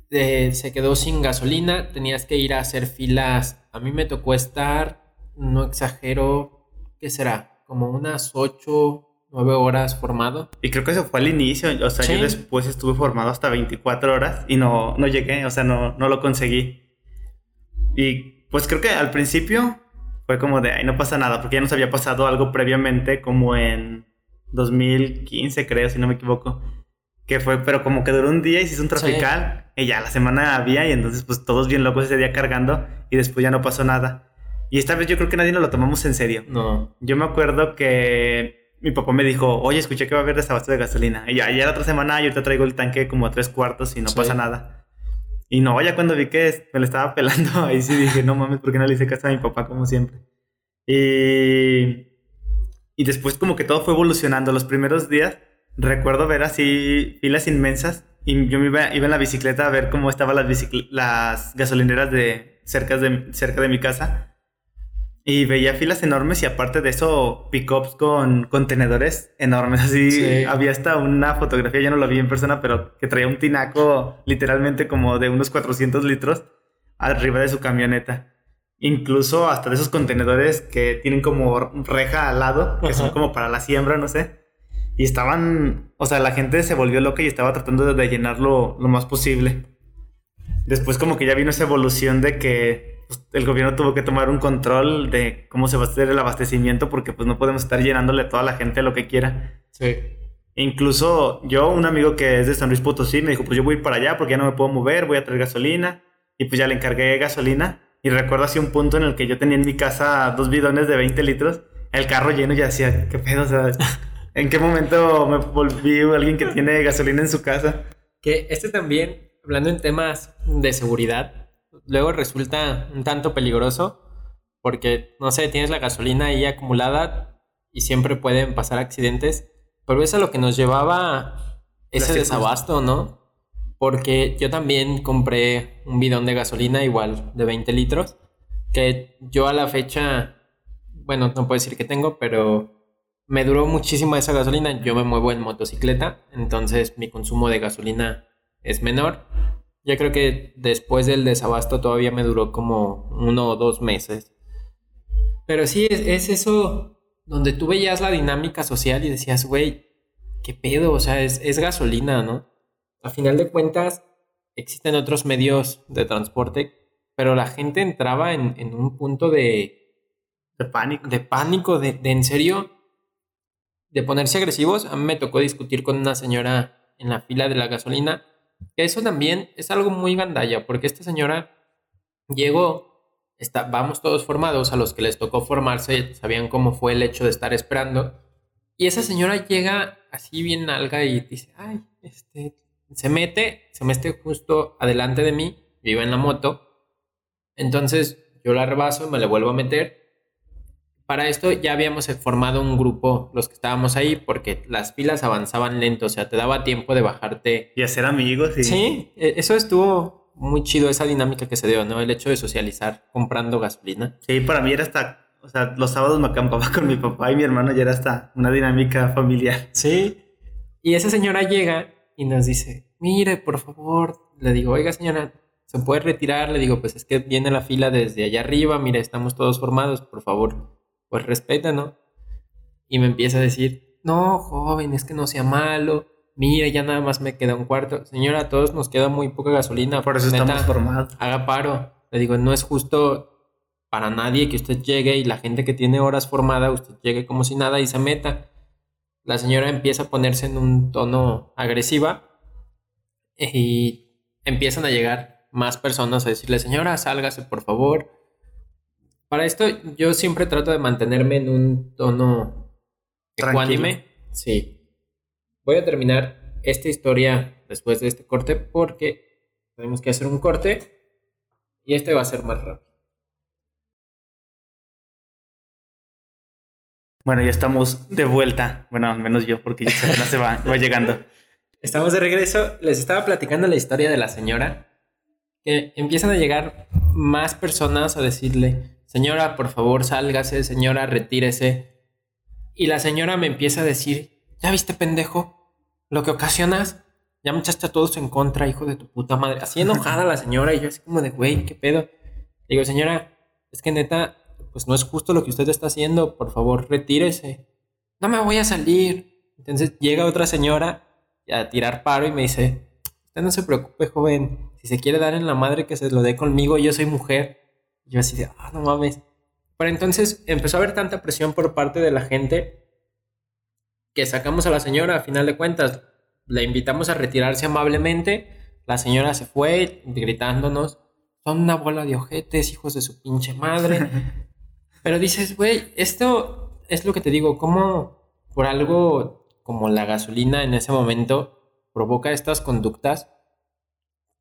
se quedó sin gasolina, tenías que ir a hacer filas. A mí me tocó estar, no exagero, ¿qué será? Como unas 8, 9 horas formado. Y creo que eso fue al inicio, o sea, yo después estuve formado hasta 24 horas y no, no llegué, o sea, no, no lo conseguí. Y pues creo que al principio fue como de, ay, no pasa nada, porque ya nos había pasado algo previamente, como en 2015, creo, si no me equivoco que fue, pero como que duró un día y se hizo un trafical y ya la semana había y entonces pues todos bien locos ese día cargando y después ya no pasó nada. Y esta vez yo creo que nadie nos lo tomamos en serio. No. Yo me acuerdo que mi papá me dijo, oye, escuché que va a haber desabasto de gasolina. Y ya, ya la otra semana yo te traigo el tanque como a tres cuartos y no pasa nada. Y no, ya cuando vi que me lo estaba pelando, ahí sí dije, no mames, ¿por qué no le hice caso a mi papá como siempre? Y, y después como que todo fue evolucionando. Los primeros días recuerdo ver así filas inmensas y yo me iba, iba en la bicicleta a ver cómo estaban las, las gasolineras de cerca, de cerca de mi casa y veía filas enormes y aparte de eso pickups con contenedores enormes. Así había hasta una fotografía ya no la vi en persona pero que traía un tinaco literalmente como de unos 400 litros arriba de su camioneta incluso hasta de esos contenedores que tienen como reja al lado que son como para la siembra no sé y estaban, o sea, la gente se volvió loca y estaba tratando de llenarlo lo más posible. Después como que ya vino esa evolución de que pues, el gobierno tuvo que tomar un control de cómo se va a hacer el abastecimiento porque pues no podemos estar llenándole a toda la gente lo que quiera. Sí. Incluso yo, un amigo que es de San Luis Potosí, me dijo, pues yo voy para allá porque ya no me puedo mover, voy a traer gasolina. Y pues ya le encargué gasolina. Y recuerdo así un punto en el que yo tenía en mi casa dos bidones de 20 litros, el carro lleno y ya decía, ¿qué pedo? O sea, ¿En qué momento me volví alguien que tiene gasolina en su casa? Que este también, hablando en temas de seguridad, luego resulta un tanto peligroso porque, no sé, tienes la gasolina ahí acumulada y siempre pueden pasar accidentes, pero eso es a lo que nos llevaba ese desabasto, ¿no? Porque yo también compré un bidón de gasolina igual de 20 litros, que yo a la fecha, bueno, no puedo decir que tengo, pero me duró muchísimo esa gasolina. Yo me muevo en motocicleta, entonces mi consumo de gasolina es menor. Yo creo que después del desabasto todavía me duró como uno o dos meses. Pero sí, es, eso donde tú veías la dinámica social y decías, güey, ¿qué pedo? O sea, es, gasolina, ¿no? A final de cuentas, existen otros medios de transporte, pero la gente entraba en, un punto de... De pánico. De pánico, de, de en serio, de ponerse agresivos. A mí me tocó discutir con una señora en la fila de la gasolina, que eso también es algo muy gandalla, porque esta señora llegó vamos todos formados, a los que les tocó formarse, sabían cómo fue el hecho de estar esperando. Y esa señora llega así bien alga y dice, ay, este, se mete, se mete justo adelante de mí, yo iba en la moto. Entonces yo la rebaso y me la vuelvo a meter. Para esto ya habíamos formado un grupo, los que estábamos ahí, porque las filas avanzaban lento, o sea, te daba tiempo de bajarte. Y hacer amigos. Y... Sí, e, eso estuvo muy chido esa dinámica que se dio, ¿no? El hecho de socializar comprando gasolina. Sí, para mí era hasta, o sea, los sábados me acampaba con mi papá y mi hermano y era hasta una dinámica familiar. Sí. Y esa señora llega y nos dice, mire, por favor, le digo, oiga señora, ¿se puede retirar? Le digo, pues es que viene la fila desde allá arriba, mire, estamos todos formados, por favor, pues respeta, ¿no? Y me empieza a decir, no, joven, es que no sea malo, mire, ya nada más me queda un cuarto. Señora, a todos nos queda muy poca gasolina. Por eso estamos formados. Haga paro. Le digo, no es justo para nadie que usted llegue y la gente que tiene horas formada, usted llegue como si nada y se meta. La señora empieza a ponerse en un tono agresiva y empiezan a llegar más personas a decirle, señora, sálgase por favor. Para esto yo siempre trato de mantenerme en un tono ecuánime. Sí, Voy a terminar esta historia después de este corte porque tenemos que hacer un corte y este va a ser más rápido. Bueno, ya estamos de vuelta. Bueno, al menos yo, porque ya se va, va llegando. Estamos de regreso. Les estaba platicando la historia de la señora. Que empiezan a llegar más personas a decirle, señora, por favor, sálgase, señora, retírese. Y la señora me empieza a decir, ¿ya viste, pendejo? lo que ocasionas, ya me echaste a todos en contra, hijo de tu puta madre. Así enojada la señora y yo así como de, güey, ¿qué pedo? digo, señora, es que neta, pues no es justo lo que usted está haciendo, por favor, retírese. No me voy a salir. Entonces llega otra señora a tirar paro y me dice, usted no se preocupe, joven, si se quiere dar en la madre que se lo dé conmigo, yo soy mujer. Y yo así de, ah, no mames. Pero entonces empezó a haber tanta presión por parte de la gente que sacamos a la señora, a final de cuentas, la invitamos a retirarse amablemente, la señora se fue gritándonos, son una bola de ojetes, hijos de su pinche madre. Pero dices, güey, esto es lo que te digo, ¿cómo por algo como la gasolina en ese momento provoca estas conductas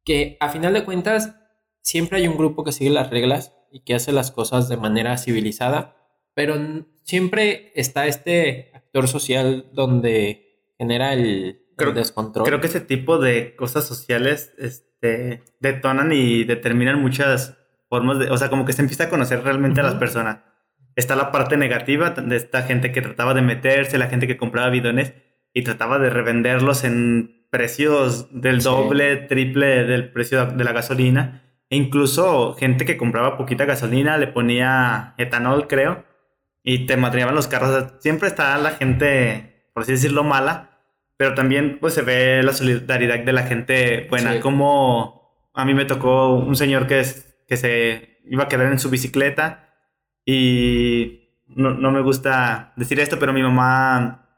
que a final de cuentas siempre hay un grupo que sigue las reglas y que hace las cosas de manera civilizada, pero siempre está este social donde genera el, descontrol. Creo que ese tipo de cosas sociales este, detonan y determinan muchas formas de, o sea, como que se empieza a conocer realmente a las personas. Está la parte negativa de esta gente que trataba de meterse, la gente que compraba bidones y trataba de revenderlos en precios del doble, triple del precio de la gasolina. E incluso gente que compraba poquita gasolina le ponía etanol, creo, y te matriaban los carros. siempre está la gente, por así decirlo, mala, pero también pues se ve la solidaridad de la gente buena. Como a mí me tocó un señor que, que se iba a quedar en su bicicleta y no, no me gusta decir esto, pero mi mamá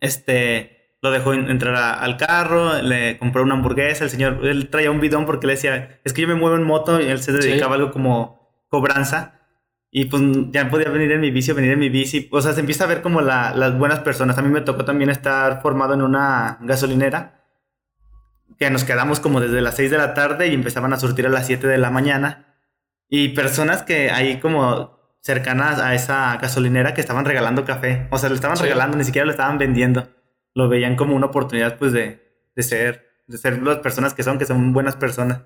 este, lo dejó entrar al carro, le compró una hamburguesa, el señor, él traía un bidón porque le decía, es que yo me muevo en moto y él se dedicaba a algo como cobranza. Y pues ya podía venir en mi bici venir en mi bici. O sea, se empieza a ver como las buenas personas. A mí me tocó también estar formado en una gasolinera. Que nos quedamos como desde las 6 de la tarde y empezaban a surtir a las 7 de la mañana. Y personas que ahí como cercanas a esa gasolinera que estaban regalando café. O sea, le estaban regalando, ni siquiera lo estaban vendiendo. Lo veían como una oportunidad, pues, de, de ser, de ser las personas que son, que son buenas personas.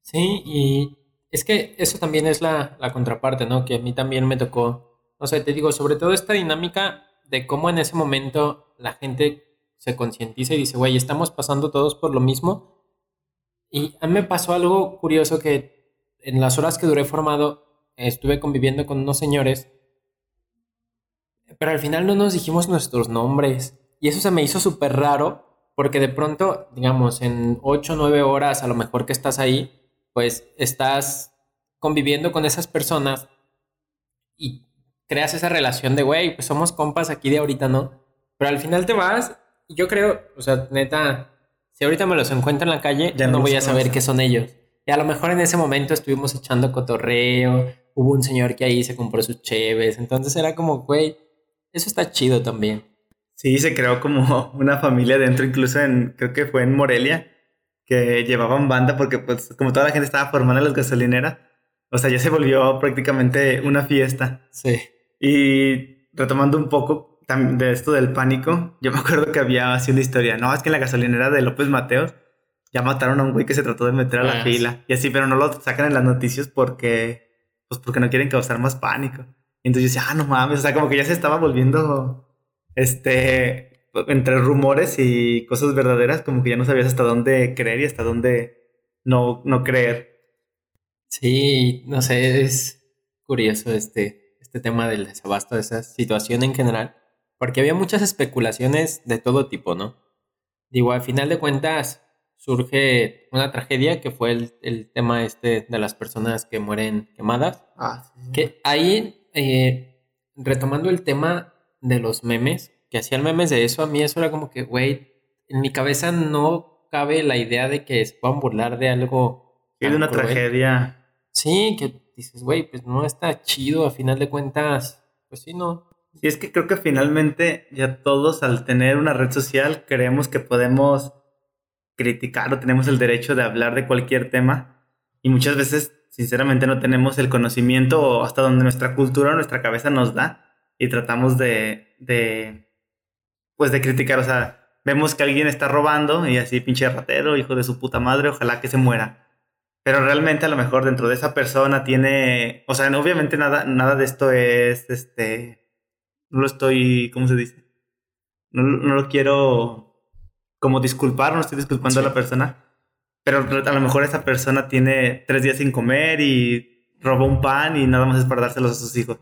Sí, y es que eso también es la, la contraparte, ¿no? Que a mí también me tocó, o sea, te digo, sobre todo esta dinámica de cómo en ese momento la gente se concientiza y dice, güey, estamos pasando todos por lo mismo. Y a mí me pasó algo curioso que en las horas que duré formado estuve conviviendo con unos señores, pero al final no nos dijimos nuestros nombres. Y eso se me hizo súper raro porque de pronto, digamos, en 8 o 9 horas a lo mejor que estás ahí, pues estás conviviendo con esas personas y creas esa relación de, güey, pues somos compas aquí de ahorita, ¿no? Pero al final te vas y yo creo, o sea, neta, si ahorita me los encuentro en la calle, ya no voy a saber qué son ellos. Y a lo mejor en ese momento estuvimos echando cotorreo, hubo un señor que ahí se compró sus cheves, entonces era como, güey, eso está chido también. Sí, se creó como una familia dentro, incluso en, creo que fue en Morelia, que llevaban banda porque pues como toda la gente estaba formando en las gasolineras, o sea, ya se volvió prácticamente una fiesta. Sí. Y retomando un poco de esto del pánico, yo me acuerdo que había así una historia, no, es que en la gasolinera de López Mateos ya mataron a un güey que se trató de meter a la ah, fila y así, pero no lo sacan en las noticias porque, pues porque no quieren causar más pánico. Y entonces yo decía, ah, no mames, o sea, como que ya se estaba volviendo, este, entre rumores y cosas verdaderas, como que ya no sabías hasta dónde creer y hasta dónde no, no creer. Sí, no sé, es curioso este, este tema del desabasto, de esa situación en general, porque había muchas especulaciones de todo tipo, ¿no? Digo, al final de cuentas surge una tragedia que fue el, tema este de las personas que mueren quemadas. Ah, Que ahí, eh, retomando el tema de los memes, que hacían memes de eso, a mí eso era como que, güey, en mi cabeza no cabe la idea de que se puedan burlar de algo. de una tragedia. Sí, que dices, güey, pues no está chido, a final de cuentas, pues sí, no. Sí, es que creo que finalmente ya todos al tener una red social creemos que podemos criticar o tenemos el derecho de hablar de cualquier tema y muchas veces sinceramente no tenemos el conocimiento o hasta donde nuestra cultura o nuestra cabeza nos da y tratamos de, de pues de criticar, o sea, vemos que alguien está robando y así pinche ratero, hijo de su puta madre, ojalá que se muera. Pero realmente a lo mejor dentro de esa persona tiene, o sea, obviamente nada, nada de esto es, este, no lo estoy, ¿cómo se dice? No, lo quiero como disculpar, no estoy disculpando a la persona, pero a lo mejor esa persona tiene tres días sin comer y robó un pan y nada más es para dárselos a sus hijos.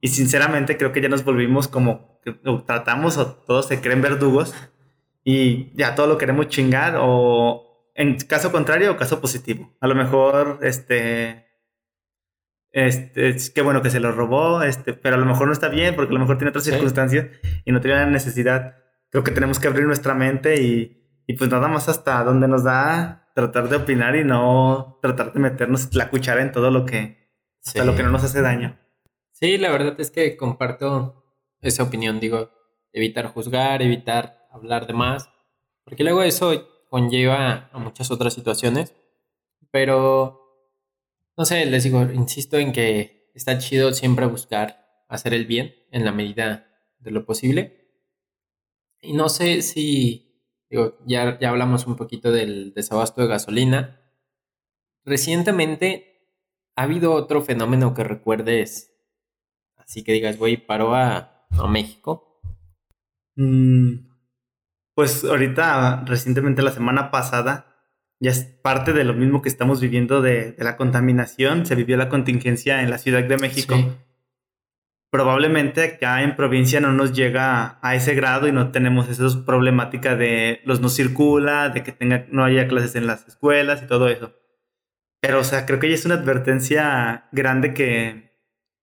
Y sinceramente creo que ya nos volvimos como, tratamos o todos se creen verdugos y ya todo lo queremos chingar o en caso contrario o caso positivo. A lo mejor, este, este, es que bueno que se lo robó, este, pero a lo mejor no está bien porque a lo mejor tiene otras circunstancias y no tiene la necesidad. Creo que tenemos que abrir nuestra mente y, y pues nada más hasta donde nos da tratar de opinar y no tratar de meternos la cuchara en todo lo que, hasta lo que no nos hace daño. Sí, la verdad es que comparto esa opinión, digo, evitar juzgar, evitar hablar de más, porque luego eso conlleva a muchas otras situaciones, pero no sé, les digo, insisto en que está chido siempre buscar hacer el bien en la medida de lo posible. Y no sé si, digo, ya, ya hablamos un poquito del desabasto de gasolina. Recientemente ha habido otro fenómeno que recuerdes Así que digas, güey, paró a, México. Mm, pues ahorita, recientemente la semana pasada, ya es parte de lo mismo que estamos viviendo de, la contaminación. Se vivió la contingencia en la Ciudad de México. Probablemente acá en provincia no nos llega a ese grado y no tenemos esa problemática de los no circula, de que no haya clases en las escuelas y todo eso. Pero, o sea, creo que ya es una advertencia grande que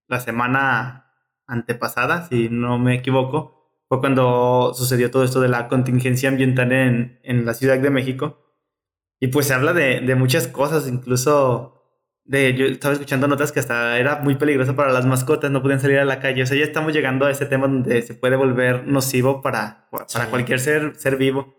la semana antepasada, si no me equivoco, fue cuando sucedió todo esto de la contingencia ambiental en, en la Ciudad de México. Y pues se habla de, de, muchas cosas, incluso de, yo estaba escuchando notas que hasta era muy peligroso para las mascotas, no podían salir a la calle. O sea, ya estamos llegando a ese tema donde se puede volver nocivo para, para cualquier ser, ser vivo.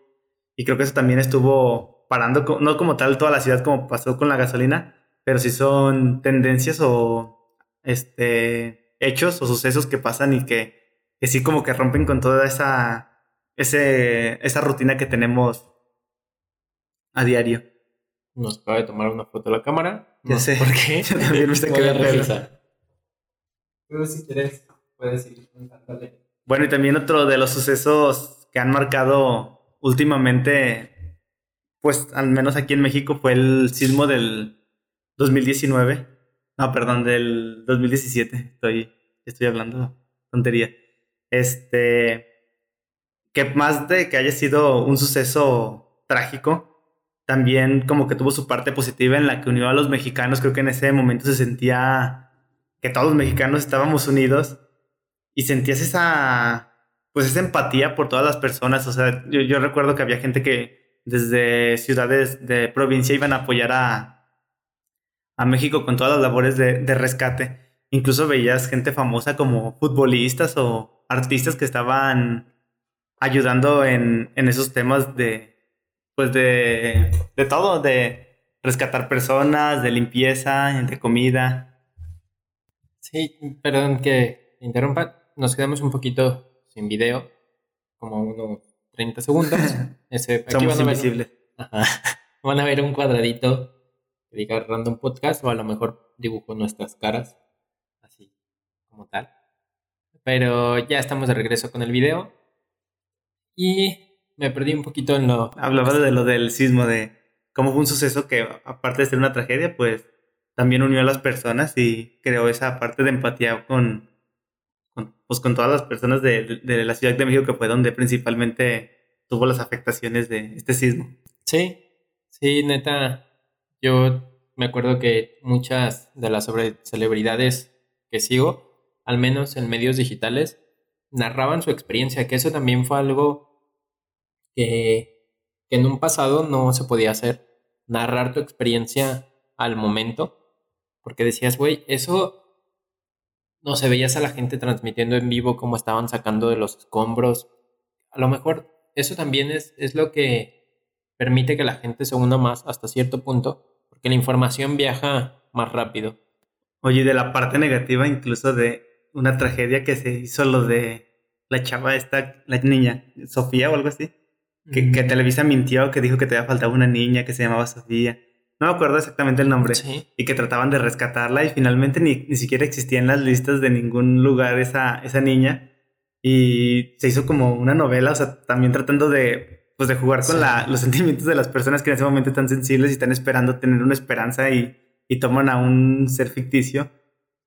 Y creo que eso también estuvo parando, no como tal toda la ciudad como pasó con la gasolina, pero sí son tendencias o este, hechos o sucesos que pasan y que, que sí como que rompen con toda esa, ese, esa rutina que tenemos a diario. Nos acaba de tomar una foto de la cámara. Ya No sé. ¿Por qué? Yo también me a quedando revisar. Tú si quieres puedes contándole. Bueno, y también otro de los sucesos que han marcado últimamente, pues al menos aquí en México, fue el sismo del 2019. No, perdón, del 2017. Estoy, estoy hablando tontería. Este, que más de que haya sido un suceso trágico, también como que tuvo su parte positiva en la que unió a los mexicanos. Creo que en ese momento se sentía que todos los mexicanos estábamos unidos y sentías esa, pues esa empatía por todas las personas. O sea, yo, yo recuerdo que había gente que desde ciudades de provincia iban a apoyar a, a México con todas las labores de, de rescate. Incluso veías gente famosa como futbolistas o artistas que estaban ayudando en, en esos temas de, pues de, de todo, de rescatar personas, de limpieza, de comida. Sí, perdón que interrumpa. Nos quedamos un poquito sin video, como unos 30 segundos. Ese, aquí Somos van a ver-. Ajá. Van a ver un cuadradito que diga Random Podcast o a lo mejor dibujo nuestras caras, así como tal. Pero ya estamos de regreso con el video. Y me perdí un poquito en lo... Hablaba de lo del sismo, de cómo fue un suceso que, aparte de ser una tragedia, pues también unió a las personas y creó esa parte de empatía con, con, pues, con todas las personas de, de- de la Ciudad de México, que fue donde principalmente tuvo las afectaciones de este sismo. Sí, sí, neta. Yo me acuerdo que muchas de las sobre celebridades que sigo, al menos en medios digitales, narraban su experiencia, que eso también fue algo que, que en un pasado no se podía hacer, narrar tu experiencia al momento, porque decías, güey, eso no se veías a la gente transmitiendo en vivo cómo estaban sacando de los escombros. A lo mejor eso también es, es lo que permite que la gente se una más hasta cierto punto, porque la información viaja más rápido. Oye, de la parte negativa, incluso de una tragedia que se hizo lo de la chava esta, la niña, Sofía o algo así, que, que Televisa mintió, que dijo que te había faltado una niña que se llamaba Sofía. No me acuerdo exactamente el nombre. Sí, y que trataban de rescatarla y finalmente ni, ni siquiera existía en las listas de ningún lugar esa, esa niña y se hizo como una novela, o sea, también tratando de, pues, de jugar con Sí. la, los sentimientos de las personas que en ese momento están sensibles y están esperando tener una esperanza y, y toman a un ser ficticio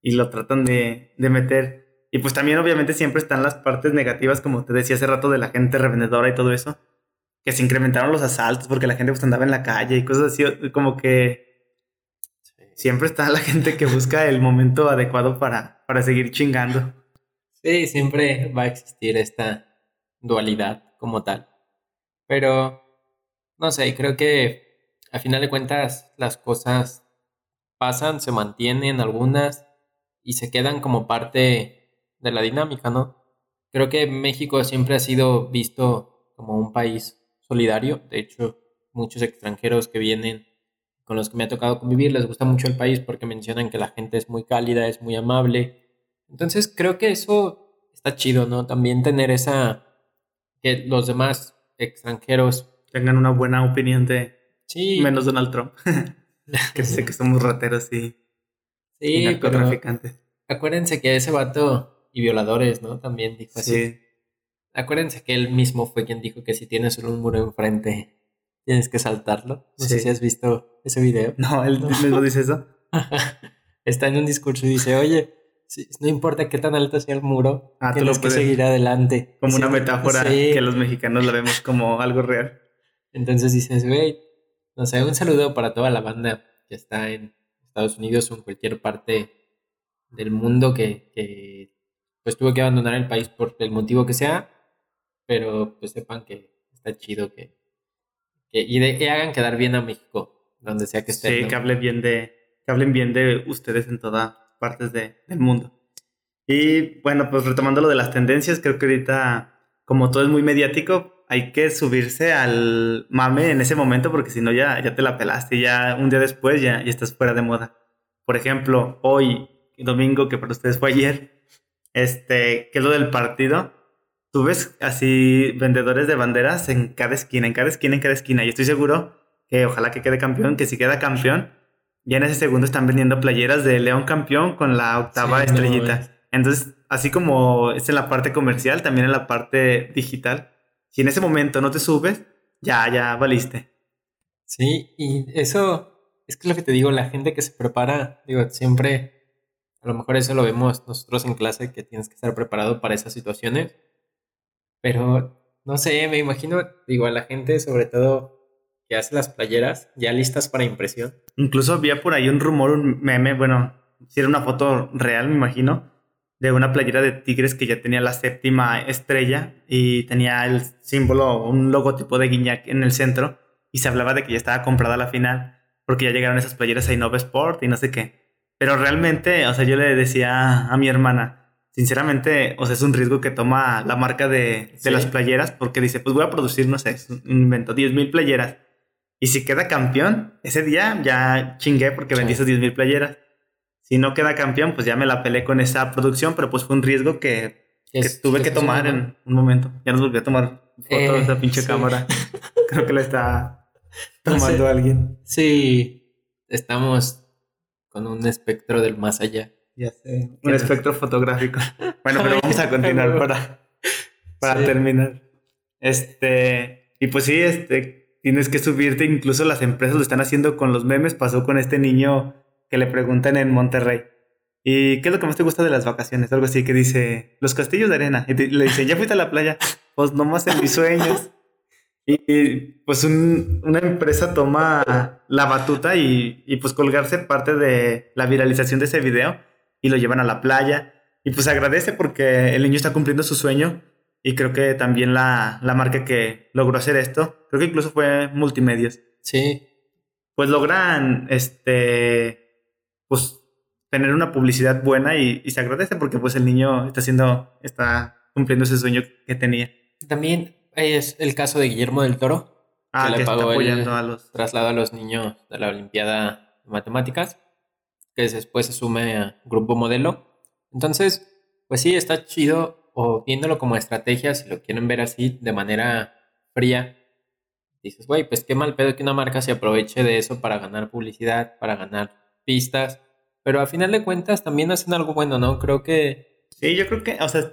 y lo tratan de, de meter. Y pues también obviamente siempre están las partes negativas, como te decía hace rato, de la gente revendedora y todo eso, que se incrementaron los asaltos porque la gente pues andaba en la calle y cosas así, como que siempre está la gente que busca el momento adecuado para, para seguir chingando. Sí, siempre va a existir esta dualidad como tal. Pero, no sé, creo que a final de cuentas las cosas pasan, se mantienen algunas y se quedan como parte de la dinámica, ¿no? Creo que México siempre ha sido visto como un país solidario. De hecho, muchos extranjeros que vienen con los que me ha tocado convivir les gusta mucho el país porque mencionan que la gente es muy cálida, es muy amable. Entonces creo que eso está chido, ¿no? También tener esa... que los demás extranjeros... Tengan una buena opinión de Sí, menos Donald Trump, que sé que somos rateros y, sí, narcotraficantes. acuérdense que ese vato y violadores, ¿no? También dijo así. Acuérdense que él mismo fue quien dijo que si tienes un muro enfrente, tienes que saltarlo. No sé si has visto ese video. No, él mismo dice eso. Está en un discurso y dice, oye, si- no importa qué tan alto sea el muro, Ah, tienes que seguir adelante. Como una metáfora sí. que los mexicanos la vemos como algo real. Entonces dices, güey, no sé, un saludo para toda la banda que está en Estados Unidos o en cualquier parte del mundo que, que, pues tuvo que abandonar el país por el motivo que sea, pero pues sepan que está chido que, que y de, que hagan quedar bien a México, donde sea que estén. Sí, ¿no? que hable bien de, que hablen bien de ustedes en todas partes de- del mundo. Y bueno, pues retomando lo de las tendencias, creo que ahorita, como todo es muy mediático, hay que subirse al mame en ese momento porque si no ya, ya te la pelaste, ya un día después ya, ya estás fuera de moda. Por ejemplo, hoy, domingo, que para ustedes fue ayer, este, que es lo del partido. Tú ves así vendedores de banderas en cada esquina, en cada esquina, en cada esquina. Y estoy seguro que ojalá que quede campeón, que si queda campeón, ya en ese segundo están vendiendo playeras de León campeón con la octava estrellita. Entonces, así como es en la parte comercial, también en la parte digital. Si en ese momento no te subes, ya, ya valiste. Sí, y eso es que lo que te digo, la gente que se prepara, digo, siempre, a lo mejor eso lo vemos nosotros en clase, que tienes que estar preparado para esas situaciones, pero no sé, me imagino, digo, a la gente sobre todo que hace las playeras ya listas para impresión. Incluso había por ahí un rumor, un meme, bueno, si era una foto real, me imagino, de una playera de Tigres que ya tenía la séptima estrella y tenía el símbolo, un logotipo de Guiñac en el centro y se hablaba de que ya estaba comprada la final porque ya llegaron esas playeras a Innova Sport y no sé qué. Pero realmente, o sea, yo le decía a mi hermana, sinceramente, o sea, es un riesgo que toma la marca de, de las playeras porque dice, pues voy a producir, no sé, invento 10 mil playeras. Y si queda campeón, ese día ya chingué porque vendí esas 10 mil playeras. Si no queda campeón, pues ya me la peleé con esa producción, pero pues fue un riesgo que, tuve que tomar en un momento. Ya nos volví a tomar fotos de esa eh, pinche cámara. Creo que la está tomando alguien. Sí, estamos con un espectro del más allá. Ya sé, un espectro fotográfico. Bueno, pero vamos a continuar para, para terminar. Este, y pues sí, este, tienes que subirte, incluso las empresas lo están haciendo con los memes, pasó con este niño que le preguntan en Monterrey. ¿Y qué es lo que más te gusta de las vacaciones? Algo así que dice, los castillos de arena. Y le dice, ¿ya fuiste a la playa? Pues nomás en mis sueños. Y pues una empresa toma la batuta y, pues colgarse parte de la viralización de ese video y lo llevan a la playa. Y pues agradece porque el niño está cumpliendo su sueño y creo que también la, marca que logró hacer esto, creo que incluso fue Multimedios. Sí. Pues logran, este, pues tener una publicidad buena y, y se agradece porque pues el niño está haciendo, está cumpliendo ese sueño que tenía. También es el caso de Guillermo del Toro, ah, que, le pagó el a los... traslado a los niños de la Olimpiada de Matemáticas, que después se sume a Grupo Modelo. Entonces, pues sí, está chido, o viéndolo como estrategia, si lo quieren ver así, de manera fría, dices, güey, pues qué mal pedo que una marca se aproveche de eso para ganar publicidad, para ganar pistas, pero a final de cuentas también hacen algo bueno, ¿no? Creo que... Sí, yo creo que, o sea,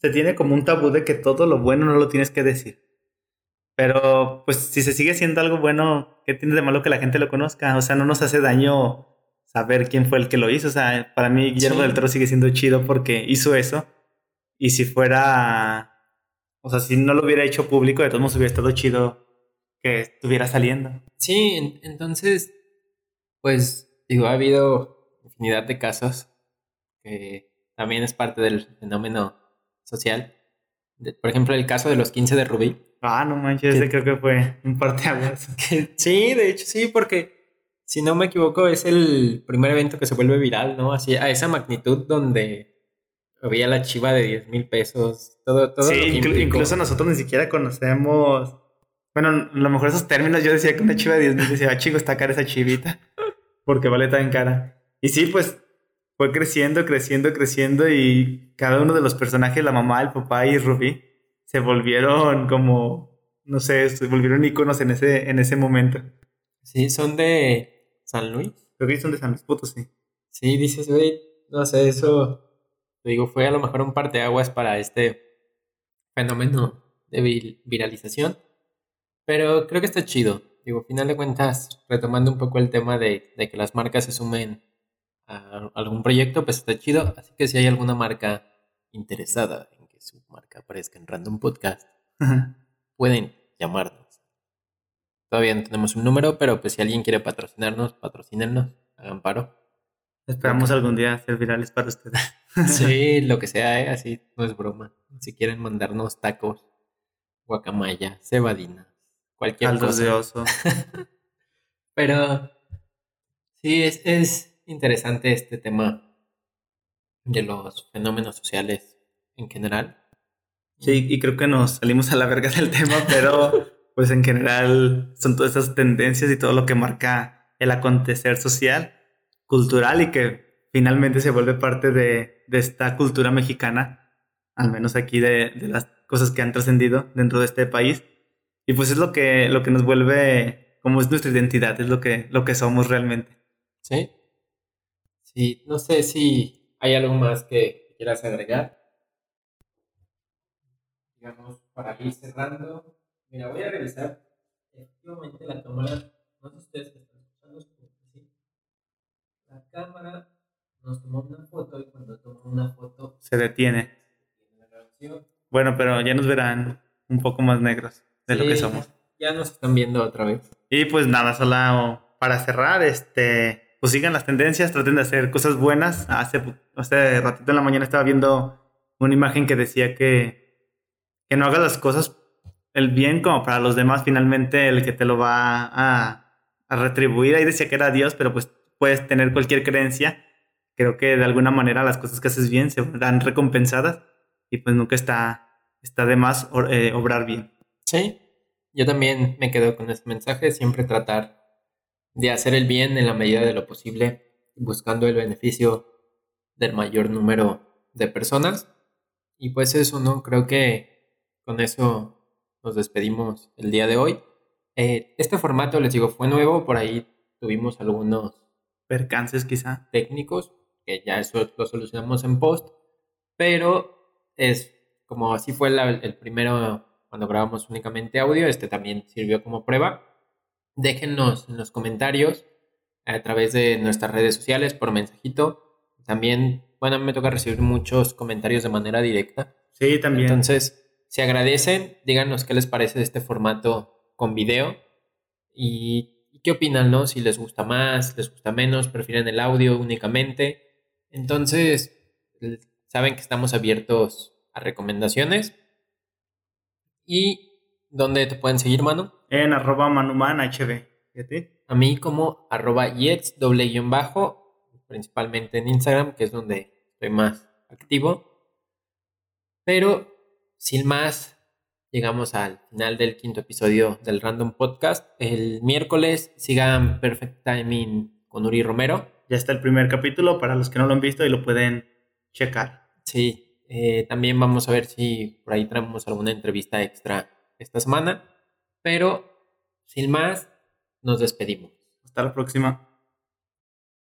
se tiene como un tabú de que todo lo bueno no lo tienes que decir. Pero pues si se sigue siendo algo bueno, ¿qué tiene de malo que la gente lo conozca? O sea, no nos hace daño saber quién fue el que lo hizo. O sea, para mí Guillermo del Toro sigue siendo chido porque hizo eso. Y si fuera, o sea, si no lo hubiera hecho público, de todos modos hubiera estado chido que estuviera saliendo. Sí, entonces, pues digo, ha habido infinidad de casos que también es parte del fenómeno social. por ejemplo, el caso de los 15 de Rubí. Ah, no manches, ese creo que fue un parteaguas. sí, de hecho sí, porque si no me equivoco es el primer evento que se vuelve viral, ¿no? Así, a esa magnitud donde había la chiva de 10 mil pesos, todo, todo. Sí, incluso nosotros ni siquiera conocemos... Bueno, a lo mejor esos términos yo decía que una chiva de 10 mil, decía, ah, chico, está cara esa chivita, porque vale tan cara. Y sí, pues fue creciendo, creciendo, creciendo y cada uno de los personajes, la mamá, el papá y Rubí, se volvieron como, no sé, se volvieron iconos en ese, en ese momento. Sí, son de San Luis. Creo que son de San Luis sí. Sí, dices, güey, no sé, eso, te digo, fue a lo mejor un parteaguas para este fenómeno de viralización, pero creo que está chido. Digo, final de cuentas, retomando un poco el tema de, de que las marcas se sumen algún proyecto, pues está chido. Así que si hay alguna marca interesada en que su marca aparezca en Random Podcast, pueden llamarnos. Todavía no tenemos un número, pero pues si alguien quiere patrocinarnos, patrocínennos, hagan paro. Esperamos algún día ser virales para ustedes. sí, lo que sea, ¿eh? así no es broma. Si quieren mandarnos tacos, guacamaya, cebadina, cualquier cosa. de oso. pero sí, es, es interesante este tema de los fenómenos sociales en general. Sí, y creo que nos salimos a la verga del tema, pero pues en general son todas esas tendencias y todo lo que marca el acontecer social, cultural y que finalmente se vuelve parte de, esta cultura mexicana, al menos aquí de, de las cosas que han trascendido dentro de este país. Y pues es lo que, lo que nos vuelve, como es nuestra identidad, es lo que, lo que somos realmente. Sí. Sí, no sé si hay algo más que quieras agregar. Digamos, para ir cerrando. Mira, voy a revisar efectivamente la cámara. No sé ustedes están escuchando. ¿sí? La cámara nos tomó una foto y cuando tomó una foto Se detiene. Bueno, pero ya nos verán un poco más negros de lo que somos. Ya nos están viendo otra vez. Y pues nada, solo para cerrar, este, pues sigan las tendencias, traten de hacer cosas buenas. Hace, hace ratito en la mañana estaba viendo una imagen que decía que, que no hagas las cosas el bien como para los demás, finalmente el que te lo va a, retribuir. Ahí decía que era Dios, pero pues puedes tener cualquier creencia. Creo que de alguna manera las cosas que haces bien se verán recompensadas y pues nunca está, está de más or- eh, obrar bien. Sí, yo también me quedo con este mensaje, siempre tratar de hacer el bien en la medida de lo posible, buscando el beneficio del mayor número de personas. Y pues eso, ¿no? Creo que con eso nos despedimos el día de hoy. Eh, este formato, les digo, fue nuevo, por ahí tuvimos algunos Percances quizá. técnicos, que ya eso lo solucionamos en post, pero es como así fue la- el primero cuando grabamos únicamente audio, este también sirvió como prueba. Déjennos en los comentarios a través de nuestras redes sociales por mensajito. También, bueno, me toca recibir muchos comentarios de manera directa. Sí, también. Entonces, se agradecen, díganos qué les parece de este formato con video y, y qué opinan, ¿no? Si les gusta más, les gusta menos, prefieren el audio únicamente. Entonces, saben que estamos abiertos a recomendaciones. ¿Y dónde te pueden seguir, mano? en arroba manuman hb. ¿Y a ti? A mí como arroba yets, doble guion bajo, principalmente en Instagram, que es donde estoy más activo. Pero, sin más, llegamos al final del quinto episodio del Random Podcast. El miércoles sigan Perfect Timing con Uri Romero. Ya está el primer capítulo para los que no lo han visto y lo pueden checar. Sí, eh, también vamos a ver si por ahí traemos alguna entrevista extra esta semana. Pero, sin más, nos despedimos. Hasta la próxima.